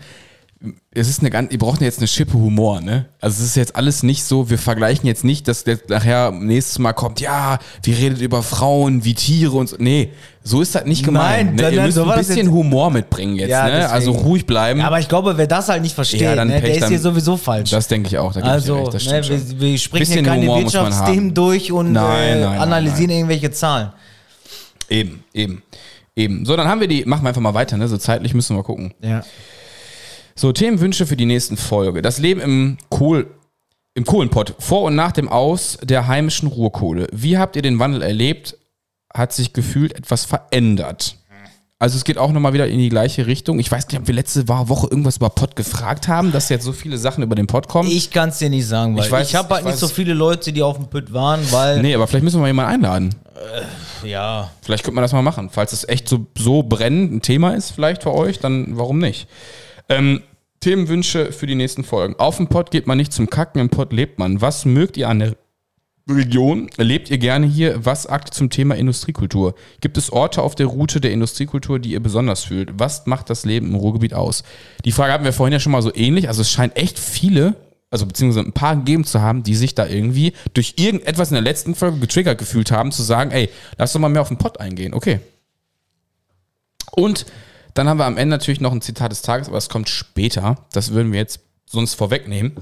Es ist eine ganz, ihr braucht jetzt eine Schippe Humor, ne? Also es ist jetzt alles nicht so, wir vergleichen jetzt nicht, dass der nachher nächstes Mal kommt, ja, wir redet über Frauen wie Tiere und so. Nee, so ist das nicht gemeint. Nein, ne? Ihr dann- müsst so ein bisschen Humor mitbringen jetzt, Ja, ne? deswegen. Also ruhig bleiben. Ja, aber ich glaube, wer das halt nicht versteht, Ja, dann ne, Pech, der ist hier sowieso falsch. das denke ich auch, da ich Also, das ne, wir, wir sprechen hier keine Humor Wirtschaftsthemen durch und Nein, äh, nein, nein, analysieren irgendwelche Zahlen. Eben, eben, eben. So, dann haben wir die, machen wir einfach mal weiter, ne? So zeitlich müssen wir gucken. Ja. So, Themenwünsche für die nächsten Folge. Das Leben im Kohl, im Kohlenpott. Vor und nach dem Aus der heimischen Ruhrkohle. Wie habt ihr den Wandel erlebt? Hat sich gefühlt etwas verändert? Also es geht auch nochmal wieder in die gleiche Richtung. Ich weiß nicht, ob wir letzte Woche irgendwas über Pott gefragt haben, dass jetzt so viele Sachen über den Pott kommen. Ich kann es dir nicht sagen, weil Ich ich, habe halt ich nicht so viele Leute, die auf dem Pütt waren, weil nee, aber vielleicht müssen wir mal jemanden einladen. ja, Vielleicht könnte man das mal machen. Falls es echt so, so brennend ein Thema ist, vielleicht für euch, dann warum nicht? Ähm, Themenwünsche für die nächsten Folgen. Auf dem Pott geht man nicht zum Kacken, im Pott lebt man. Was mögt ihr an der Region? Lebt ihr gerne hier? Was sagt zum Thema Industriekultur? Gibt es Orte auf der Route der Industriekultur, die ihr besonders fühlt? Was macht das Leben im Ruhrgebiet aus? Die Frage hatten wir vorhin ja schon mal so ähnlich. Also es scheint echt viele, also beziehungsweise ein paar gegeben zu haben, die sich da irgendwie durch irgendetwas in der letzten Folge getriggert gefühlt haben, zu sagen, ey, lass doch mal mehr auf den Pott eingehen. Okay. Und dann haben wir am Ende natürlich noch ein Zitat des Tages, aber das kommt später. Das würden wir jetzt sonst vorwegnehmen.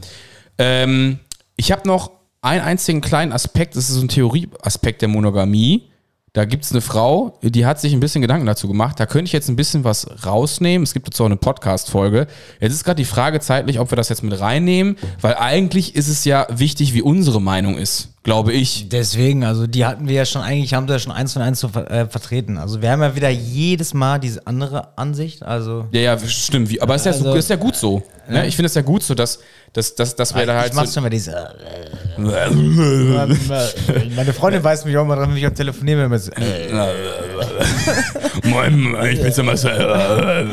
Ähm, ich habe noch einen einzigen kleinen Aspekt, das ist so ein Theorieaspekt der Monogamie. Da gibt es eine Frau, die hat sich ein bisschen Gedanken dazu gemacht. Da könnte ich jetzt ein bisschen was rausnehmen. Es gibt jetzt auch eine Podcast-Folge. Jetzt ist gerade die Frage zeitlich, ob wir das jetzt mit reinnehmen, weil eigentlich ist es ja wichtig, wie unsere Meinung ist, glaube ich. deswegen, also die hatten wir ja schon, eigentlich haben wir ja schon eins von eins so ver äh, vertreten. Also wir haben ja wieder jedes Mal diese andere Ansicht, also Ja, ja, stimmt. Wie, aber ist ja, so, Also- ist ja gut so. Ne? Ich finde es ja gut so, dass, dass, dass, dass wir da halt ich mach so, schon mal diese. äh, <laughs> Meine Freundin weiß mich auch mal dran, wenn ich am Telefonieren bin. immer so, äh. <laughs> Moin, ich bin's der Marcel.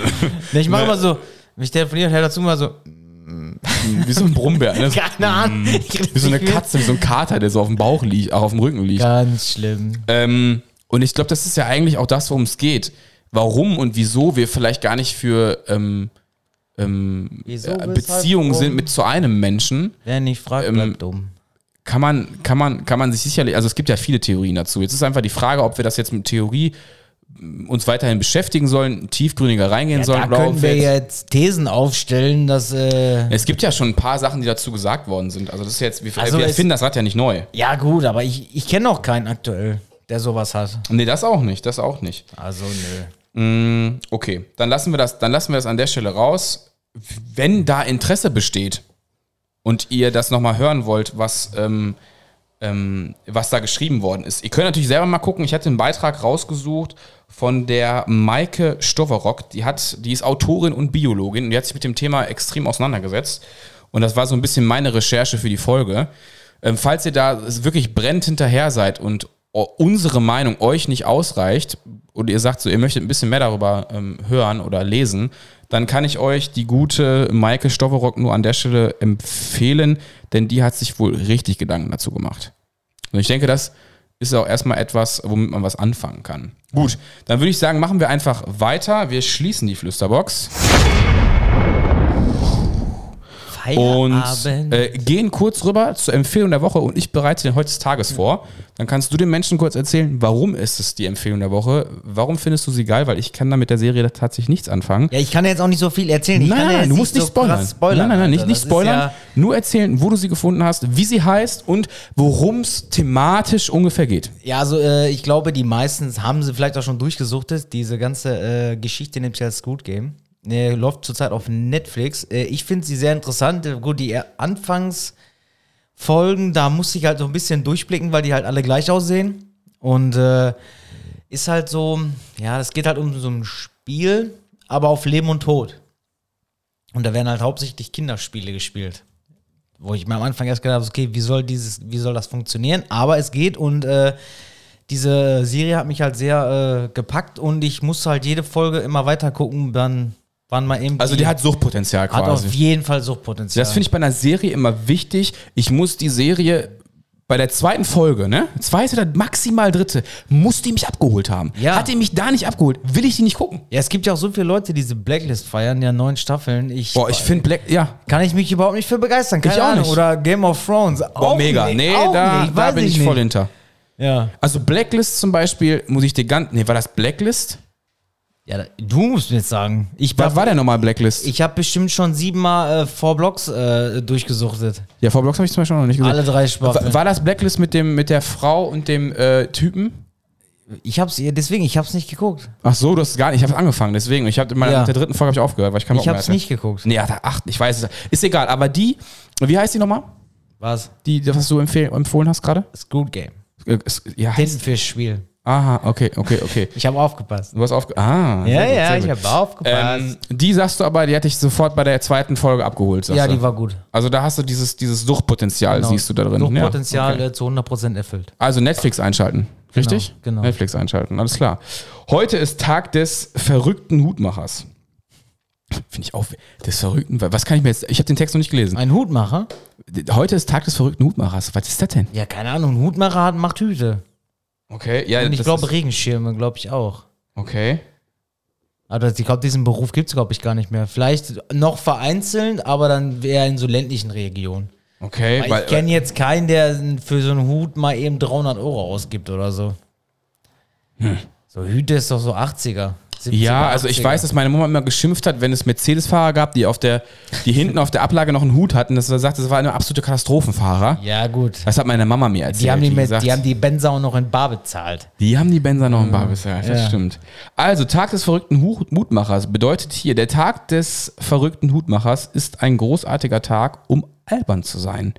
Ne, ich mache immer so. Mich telefoniert und hört dazu mal so, Wie so ein Brummbär. Ne? <laughs> Keine Ahnung. wie so eine Katze, wie so ein Kater, der so auf dem Bauch liegt, auch auf dem Rücken liegt. Ganz schlimm. Ähm, und ich glaube, das ist ja eigentlich auch das, worum es geht. Warum und wieso wir vielleicht gar nicht für ähm, ähm, Wieso, äh, Beziehungen sind mit zu einem Menschen, Wer nicht fragt, Ähm, bleibt dumm. kann man, kann man, kann man sich sicherlich, also es gibt ja viele Theorien dazu. Jetzt ist einfach die Frage, ob wir das jetzt mit Theorie uns weiterhin beschäftigen sollen, tiefgründiger reingehen sollen. da können wir jetzt- Thesen aufstellen, dass, äh, es gibt ja schon ein paar Sachen, die dazu gesagt worden sind. Also das ist jetzt, wir, Also wir erfinden das Rad ja nicht neu. ja gut, aber ich, ich kenne auch keinen aktuell, der sowas hat. Nee, das auch nicht, das auch nicht. Also nö. Mm, Okay, dann lassen wir das, dann lassen wir das an der Stelle raus. Wenn da Interesse besteht und ihr das nochmal hören wollt, was, ähm, ähm, was da geschrieben worden ist. Ihr könnt natürlich selber mal gucken. Ich hatte einen Beitrag rausgesucht von der Maike Stoverock. Die hat, die ist Autorin und Biologin und die hat sich mit dem Thema extrem auseinandergesetzt. Und das war so ein bisschen meine Recherche für die Folge. Ähm, falls ihr da wirklich brennend hinterher seid und unsere Meinung euch nicht ausreicht und ihr sagt so, ihr möchtet ein bisschen mehr darüber ähm, hören oder lesen, dann kann ich euch die gute Maike Stoverock nur an der Stelle empfehlen, denn die hat sich wohl richtig Gedanken dazu gemacht. Und ich denke, das ist auch erstmal etwas, womit man was anfangen kann. Gut, dann würde ich sagen, machen wir einfach weiter. Wir schließen die Flüsterbox und Feierabend. äh, gehen kurz rüber zur Empfehlung der Woche und ich bereite den heute des Tages vor. Dann kannst du den Menschen kurz erzählen, warum ist es die Empfehlung der Woche? Warum findest du sie geil? Weil ich kann da mit der Serie tatsächlich nichts anfangen. ja, ich kann jetzt auch nicht so viel erzählen. Ich Nein, nein, du musst nicht so spoilern. spoilern. Nein, nein, nein, nicht, nicht spoilern. Ja, Nur erzählen, wo du sie gefunden hast, wie sie heißt und worum es thematisch ungefähr geht. ja, also äh, ich glaube, die meisten haben sie vielleicht auch schon durchgesuchtet. Diese ganze äh, Geschichte nennt sich als Squid Game. Äh, läuft zurzeit auf Netflix. Äh, ich finde sie sehr interessant. Gut, die Anfangsfolgen, da musste ich halt so ein bisschen durchblicken, weil die halt alle gleich aussehen. Und äh, ist halt so, ja, es geht halt um so ein Spiel, aber auf Leben und Tod. Und da werden halt hauptsächlich Kinderspiele gespielt. Wo ich mir am Anfang erst gedacht habe, okay, wie soll dieses, wie soll das funktionieren? Aber es geht und äh, diese Serie hat mich halt sehr äh, gepackt und ich musste halt jede Folge immer weiter gucken, dann wann mal eben. Also die hat Suchtpotenzial hat quasi. auf jeden Fall Suchtpotenzial. Das finde ich bei einer Serie immer wichtig. Ich muss die Serie bei der zweiten Folge, ne? Zweite oder maximal dritte, muss die mich abgeholt haben. Ja. Hat die mich da nicht abgeholt, will ich die nicht gucken. ja, es gibt ja auch so viele Leute, die diese Blacklist feiern, ja neun Staffeln. Ich, Boah, ich finde Black, ja. kann ich mich überhaupt nicht für begeistern. Keine Ich auch Ahnung. nicht. Oder Game of Thrones. Boah, auch mega. nicht, nee, da, nicht, da bin ich nicht. voll hinter. Ja. Also Blacklist zum Beispiel, muss ich dir ganz, nee, war das Blacklist? Ja, du musst mir jetzt sagen. Ich Was war der nochmal Blacklist? Ich habe bestimmt schon siebenmal äh, Blocks äh, durchgesuchtet. ja, vor Blocks habe ich zum Beispiel noch nicht gesehen. Alle drei War, Sprachen. war das Blacklist mit dem, mit der Frau und dem äh, Typen? Ich hab's, deswegen, ich hab's nicht geguckt. Ach so, du hast es gar nicht, ich habe angefangen, deswegen. Ich habe in meiner Ja. der dritten Folge hab ich aufgehört, weil ich Bock Ich hab's hatte. nicht geguckt. Nee, ja, acht, ich weiß es. Ist egal, aber die, wie heißt die nochmal? Was? Die, was du empfehl, empfohlen hast gerade? Scoot Game. Äh, Ja, Tintenfischspiel. Aha, okay, okay, okay. Ich habe aufgepasst. Du hast aufge... Ah, Ja, gut, ja, ich habe aufgepasst. ähm, Die sagst du aber, die hatte ich sofort bei der zweiten Folge abgeholt. Ja, du. die war gut. Also da hast du dieses, dieses Suchtpotenzial, Genau. siehst du da drin. Suchtpotenzial Ja, okay. zu 100% erfüllt. Also Netflix einschalten, richtig? genau. Netflix einschalten, alles klar. Heute ist Tag des verrückten Hutmachers. Finde ich auch, des verrückten, was kann ich mir jetzt, ich habe den Text noch nicht gelesen. Ein Hutmacher? Heute ist Tag des verrückten Hutmachers. Was ist das denn? Ja, keine Ahnung. Ein Hutmacher hat, macht Hüte. Okay, ja, Und ich glaube Regenschirme, glaube ich auch. Okay. Aber ich glaube, diesen Beruf gibt es, glaube ich, gar nicht mehr. Vielleicht noch vereinzelt, aber dann eher in so ländlichen Regionen. Okay, Weil ich kenne jetzt keinen, der für so einen Hut mal eben 300 Euro ausgibt oder so. So Hüte ist doch so 80er. 70er, Ja, also ich 80er. weiß, dass meine Mama immer geschimpft hat, wenn es Mercedes-Fahrer gab, die auf der, die hinten auf der Ablage noch einen Hut hatten. Das war, sagt, das war eine absolute Katastrophenfahrer. Ja, gut. Das hat meine Mama mir erzählt. Die haben die, mit, gesagt, die, haben die Benzer auch noch in Bar bezahlt. Die haben die Benzer noch im Bar bezahlt, das Ja. stimmt. Also, Tag des verrückten Hu- Hutmachers bedeutet hier, der Tag des verrückten Hutmachers ist ein großartiger Tag, um albern zu sein.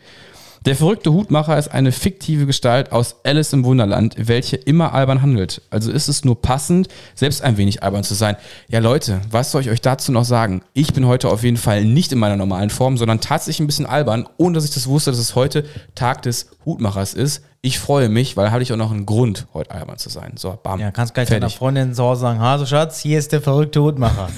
Der verrückte Hutmacher ist eine fiktive Gestalt aus Alice im Wunderland, welche immer albern handelt. Also ist es nur passend, selbst ein wenig albern zu sein. Ja, Leute, was soll ich euch dazu noch sagen? Ich bin heute auf jeden Fall nicht in meiner normalen Form, sondern tatsächlich ein bisschen albern, ohne dass ich das wusste, dass es heute Tag des Hutmachers ist. Ich freue mich, weil hatte ich auch noch einen Grund, heute albern zu sein. So, bam. Ja, kannst gleich deiner fertig. Freundin zu Hause sagen, Hase Schatz, hier ist der verrückte Hutmacher.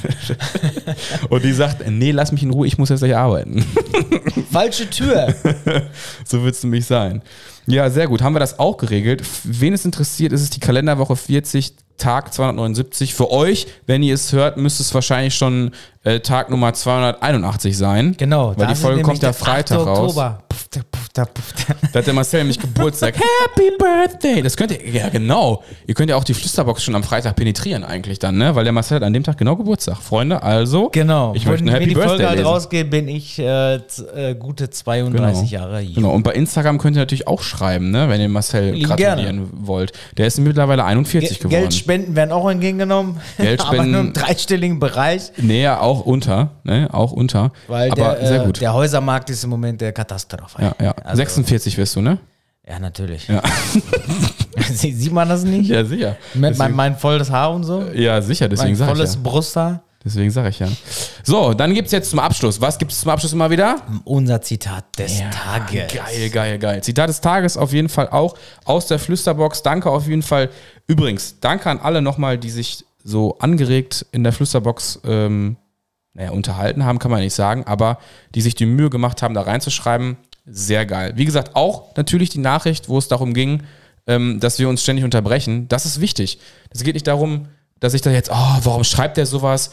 <laughs> Und die sagt, nee, lass mich in Ruhe, ich muss jetzt gleich arbeiten. <laughs> Falsche Tür. <laughs> so wird es nämlich sein. Ja, sehr gut. Haben wir das auch geregelt? Wen es interessiert, ist es die Kalenderwoche 40, Tag 279. Für euch, wenn ihr es hört, müsste es wahrscheinlich schon äh, Tag Nummer 281 sein. Genau. Weil die Folge kommt ja der 8. Freitag raus. Oktober. Puff, da, hat der Marcel nämlich Geburtstag. Happy Birthday! Das könnt ihr, ja genau. Ihr könnt ja auch die Flüsterbox schon am Freitag penetrieren eigentlich dann, ne? Weil der Marcel hat an dem Tag genau Geburtstag. Freunde, also. Genau. Ich möchte ein wenn, Happy wenn die Birthday Folge halt lesen. rausgeht, bin ich äh, äh, gute 32 Jahre jung. Genau, und bei Instagram könnt ihr natürlich auch schreiben, ne, wenn ihr Marcel Lieben gratulieren wollt. Der ist mittlerweile 41 Ge- geworden. Geldspenden werden auch entgegengenommen. <laughs> Geldspenden- aber nur im dreistelligen Bereich. Näher auch unter, ne, auch unter. Weil Aber der, sehr äh, gut. der Häusermarkt ist im Moment der Katastrophe. ja, ja. Also, 46 wirst du, ne? Ja, natürlich. Ja. <laughs> Sie- Sieht man das nicht? Ja, sicher. Mit mein, Deswegen, mein volles Haar und so? ja, sicher, deswegen Mein sag ich volles ja. Brusthaar? Deswegen sage ich ja. So, dann gibt's jetzt zum Abschluss. Was gibt's zum Abschluss immer wieder? Unser Zitat des Tages. Geil, geil, geil. Zitat des Tages auf jeden Fall auch aus der Flüsterbox. Danke auf jeden Fall. Übrigens, danke an alle nochmal, die sich so angeregt in der Flüsterbox ähm, naja, unterhalten haben, kann man nicht sagen, aber die sich die Mühe gemacht haben, da reinzuschreiben. Sehr geil. Wie gesagt, auch natürlich die Nachricht, wo es darum ging, ähm, dass wir uns ständig unterbrechen. Das ist wichtig. Es geht nicht darum, dass ich da jetzt, oh, warum schreibt der sowas?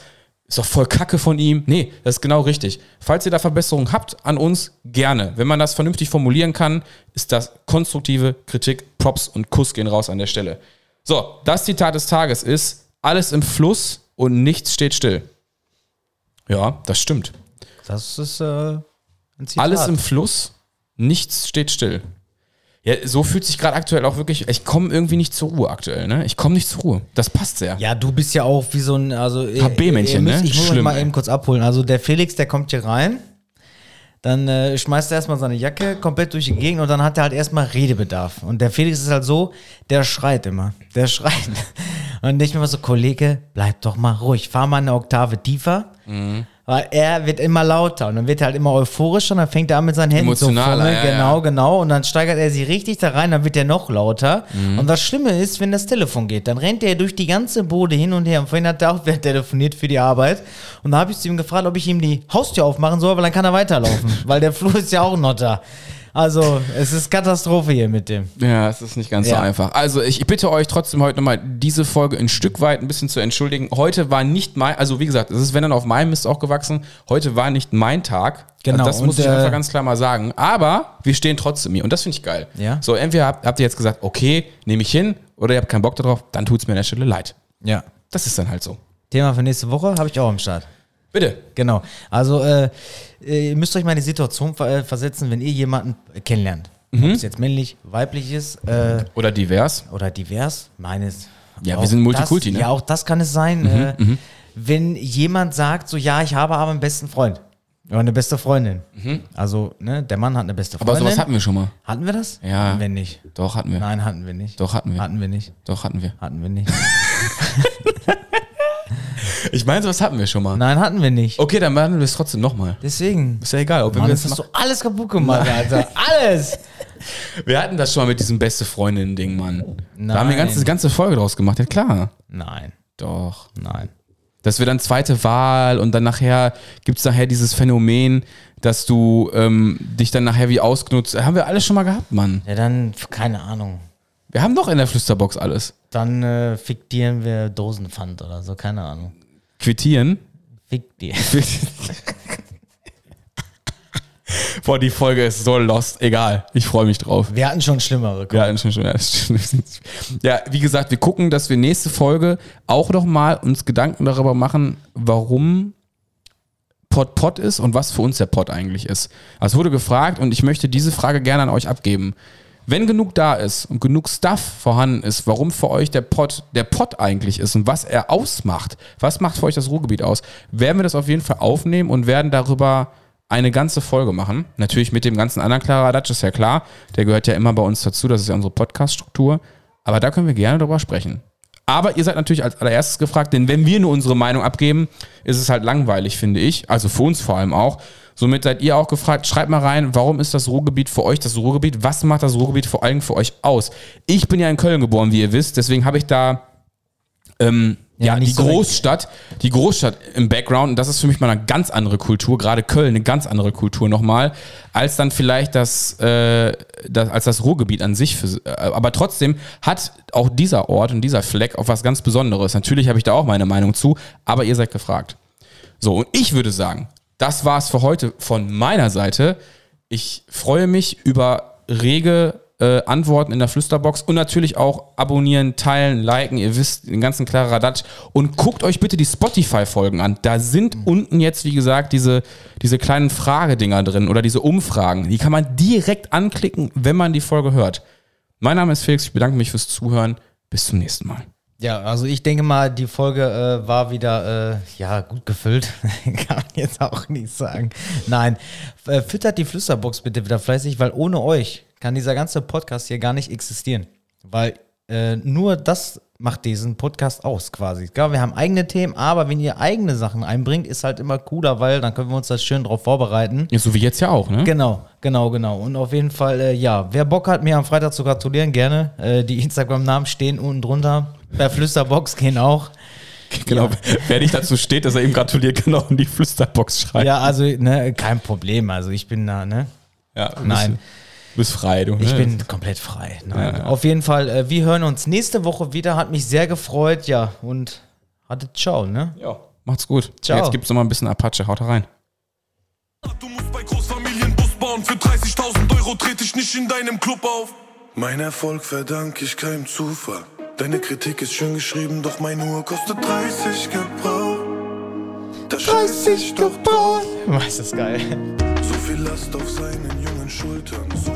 Ist doch voll Kacke von ihm. Nee, das ist genau richtig. Falls ihr da Verbesserungen habt an uns, gerne. Wenn man das vernünftig formulieren kann, ist das konstruktive Kritik. Props und Kuss gehen raus an der Stelle. So, das Zitat des Tages ist: Alles im Fluss und nichts steht still. Ja, das stimmt. Das ist äh, ein Zitat. Alles im Fluss, nichts steht still. Ja, so fühlt sich gerade aktuell auch wirklich. Ich komme irgendwie nicht zur Ruhe aktuell, ne? Ich komme nicht zur Ruhe. Das passt sehr. Ja, du bist ja auch wie so ein, also HB-Männchen, ne? Ich muss Schlimm, mal ey. eben kurz abholen. Also der Felix, der kommt hier rein, dann äh, schmeißt er erstmal seine Jacke komplett durch die Gegend und dann hat er halt erstmal Redebedarf. Und der Felix ist halt so, der schreit immer. Der <laughs> schreit. Und ich mir immer so, Kollege, bleib doch mal ruhig, fahr mal eine Oktave tiefer. Mhm. Weil er wird immer lauter und dann wird er halt immer euphorischer und dann fängt er an mit seinen Händen Emotionaler, zu fummeln. ja, genau, ja. genau. Und dann steigert er sie richtig da rein, dann wird er noch lauter. Mhm. Und das Schlimme ist, wenn das Telefon geht, dann rennt er durch die ganze Bude hin und her. Und vorhin hat er auch wer telefoniert für die Arbeit. Und da habe ich zu ihm gefragt, ob ich ihm die Haustür aufmachen soll, weil dann kann er weiterlaufen. <laughs> weil der Flur ist ja auch noch da. Also, es ist Katastrophe hier mit dem. Ja, es ist nicht ganz so Ja. einfach. Also ich bitte euch trotzdem heute nochmal diese Folge ein Stück weit ein bisschen zu entschuldigen. Heute war nicht mein, also wie gesagt, es ist wenn dann auf meinem Mist auch gewachsen. Heute war nicht mein Tag. Genau, Also das muss und, ich äh, einfach ganz klar mal sagen. Aber wir stehen trotzdem hier und das finde ich geil. Ja. So, entweder habt, habt ihr jetzt gesagt, okay, nehme ich hin, oder ihr habt keinen Bock darauf, dann tut es mir an der Stelle leid. Ja. Das ist dann halt so. Thema für nächste Woche habe ich auch am Start. Bitte. Genau. Also, äh, äh, ihr müsst euch mal in die Situation ver äh, versetzen, wenn ihr jemanden kennenlernt. Mhm. Ob es jetzt männlich, weiblich ist äh, Oder divers. oder divers. Meines. Ja, wir sind Multikulti, das, ne? Ja, auch das kann es sein. äh, wenn jemand sagt, so, ja, ich habe aber einen besten Freund. Oder eine beste Freundin. Also, ne, der Mann hat eine beste Aber Freundin. sowas hatten wir schon mal. hatten wir das? Ja. Hatten wir nicht. Doch, hatten wir. Nein, hatten wir nicht. Doch, hatten wir. Hatten wir nicht. Doch, hatten wir. Hatten wir nicht. <laughs> Ich meine, sowas hatten wir schon mal. Nein, hatten wir nicht. Okay, dann machen wir es trotzdem nochmal. Deswegen. Ist ja egal, ob wir Mann, das das hast du alles kaputt gemacht, Alter. Alles! <laughs> Wir hatten das schon mal mit diesem beste Freundin-Ding, Mann. Da haben wir Nein. ganze, ganze Folge draus gemacht. Ja, klar. Nein, Doch. nein. Das wird dann zweite Wahl und dann nachher gibt es nachher dieses Phänomen, dass du ähm, dich dann nachher wie ausgenutzt. Haben wir alles schon mal gehabt, Mann. Ja, dann, keine Ahnung. Wir haben doch in der Flüsterbox alles. Dann äh, fiktieren wir Dosenpfand oder so, keine Ahnung. Quittieren. Fiktieren. <laughs> Boah, die Folge ist so lost. Egal. Ich freue mich drauf. Wir hatten schon schlimmere. Ja, schon, schon, stimmt. <laughs> ja, wie gesagt, wir gucken, dass wir nächste Folge auch noch mal uns Gedanken darüber machen, warum Pot Pot ist und was für uns der Pot eigentlich ist. Also es wurde gefragt und ich möchte diese Frage gerne an euch abgeben. Wenn genug da ist und genug Stuff vorhanden ist, warum für euch der Pot der Pot eigentlich ist und was er ausmacht, was macht für euch das Ruhrgebiet aus, werden wir das auf jeden Fall aufnehmen und werden darüber eine ganze Folge machen. Natürlich mit dem ganzen anderen Kladderadatsch, ist ja klar. Der gehört ja immer bei uns dazu, das ist ja unsere Podcast-Struktur. Aber da können wir gerne drüber sprechen. Aber ihr seid natürlich als allererstes gefragt, denn wenn wir nur unsere Meinung abgeben, ist es halt langweilig, finde ich. Also für uns vor allem auch. Somit seid ihr auch gefragt, schreibt mal rein, warum ist das Ruhrgebiet für euch das Ruhrgebiet? Was macht das Ruhrgebiet vor allem für euch aus? Ich bin ja in Köln geboren, wie ihr wisst, deswegen habe ich da ähm, ja, Ja, die so Großstadt, die Großstadt im Background und das ist für mich mal eine ganz andere Kultur, gerade Köln eine ganz andere Kultur nochmal, als dann vielleicht das, äh, das als das Ruhrgebiet an sich. Für, äh, aber trotzdem hat auch dieser Ort und dieser Fleck auch was ganz Besonderes. Natürlich habe ich da auch meine Meinung zu, aber ihr seid gefragt. So, und ich würde sagen, das war's für heute von meiner Seite. Ich freue mich über rege äh, Antworten in der Flüsterbox und natürlich auch abonnieren, teilen, liken. Ihr wisst den ganzen Kladderadatsch. Und guckt euch bitte die Spotify-Folgen an. Da sind unten jetzt, wie gesagt, diese, diese kleinen Fragedinger drin oder diese Umfragen. Die kann man direkt anklicken, wenn man die Folge hört. Mein Name ist Felix. Ich bedanke mich fürs Zuhören. Bis zum nächsten Mal. Ja, also ich denke mal, die Folge äh, war wieder äh, ja gut gefüllt. <laughs> Kann man jetzt auch nicht sagen. Nein, äh, füttert die Flüsterbox bitte wieder fleißig, weil ohne euch kann dieser ganze Podcast hier gar nicht existieren. Weil äh, nur das macht diesen Podcast aus quasi. Klar, wir haben eigene Themen, aber wenn ihr eigene Sachen einbringt, ist halt immer cooler, weil dann können wir uns das schön drauf vorbereiten. Ja, so wie jetzt ja auch, ne? Genau, genau, genau. Und auf jeden Fall, äh, ja, wer Bock hat, mir am Freitag zu gratulieren, gerne. Äh, die Instagram-Namen stehen unten drunter. Per Flüsterbox gehen auch. Genau. Wer nicht dazu steht, dass er ihm gratuliert, kann auch in die Flüsterbox schreiben. Ja, also, ne, kein Problem. Also ich bin da, ne? Ja, Nein. Du bist frei, du. Ich ne? bin komplett frei. Nein. Ja. Auf jeden Fall, äh, wir hören uns nächste Woche wieder. Hat mich sehr gefreut, ja. Und hattet ciao, ne? Ja. Macht's gut. Ciao. Jetzt gibt's noch mal ein bisschen Apache. Haut rein. Du musst bei Großfamilienbus bauen. Für 30.000 Euro trete ich nicht in deinem Club auf. Mein Erfolg verdank ich keinem Zufall. Deine Kritik ist schön geschrieben, doch meine Uhr kostet 30 Gebrauch. Da scheiß ich doch drauf. Was ist geil. So viel Last auf seinen jungen Schultern, so viel